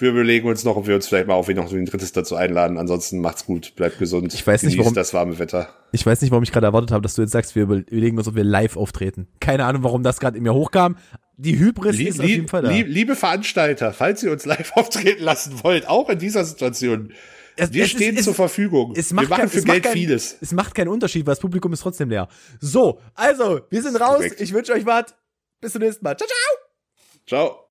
[SPEAKER 2] wir überlegen uns noch, ob wir uns vielleicht mal auf noch so ein drittes dazu einladen. Ansonsten macht's gut, bleibt gesund.
[SPEAKER 1] Ich weiß nicht, warum
[SPEAKER 2] das warme Wetter.
[SPEAKER 1] Ich weiß nicht, warum ich gerade erwartet habe, dass du jetzt sagst, wir überlegen uns, ob wir live auftreten. Keine Ahnung, warum das gerade in mir hochkam. Die Hybris lieb, ist auf jeden Fall da.
[SPEAKER 2] Lieb, liebe Veranstalter, falls ihr uns live auftreten lassen wollt, auch in dieser Situation, es, wir es, stehen es, zur Verfügung.
[SPEAKER 1] Es macht wir machen kein, für Geld kein, vieles. Es macht keinen Unterschied, weil das Publikum ist trotzdem leer. So, also, wir sind raus. Korrekt. Ich wünsche euch was. Bis zum nächsten Mal. Ciao, ciao.
[SPEAKER 2] Ciao.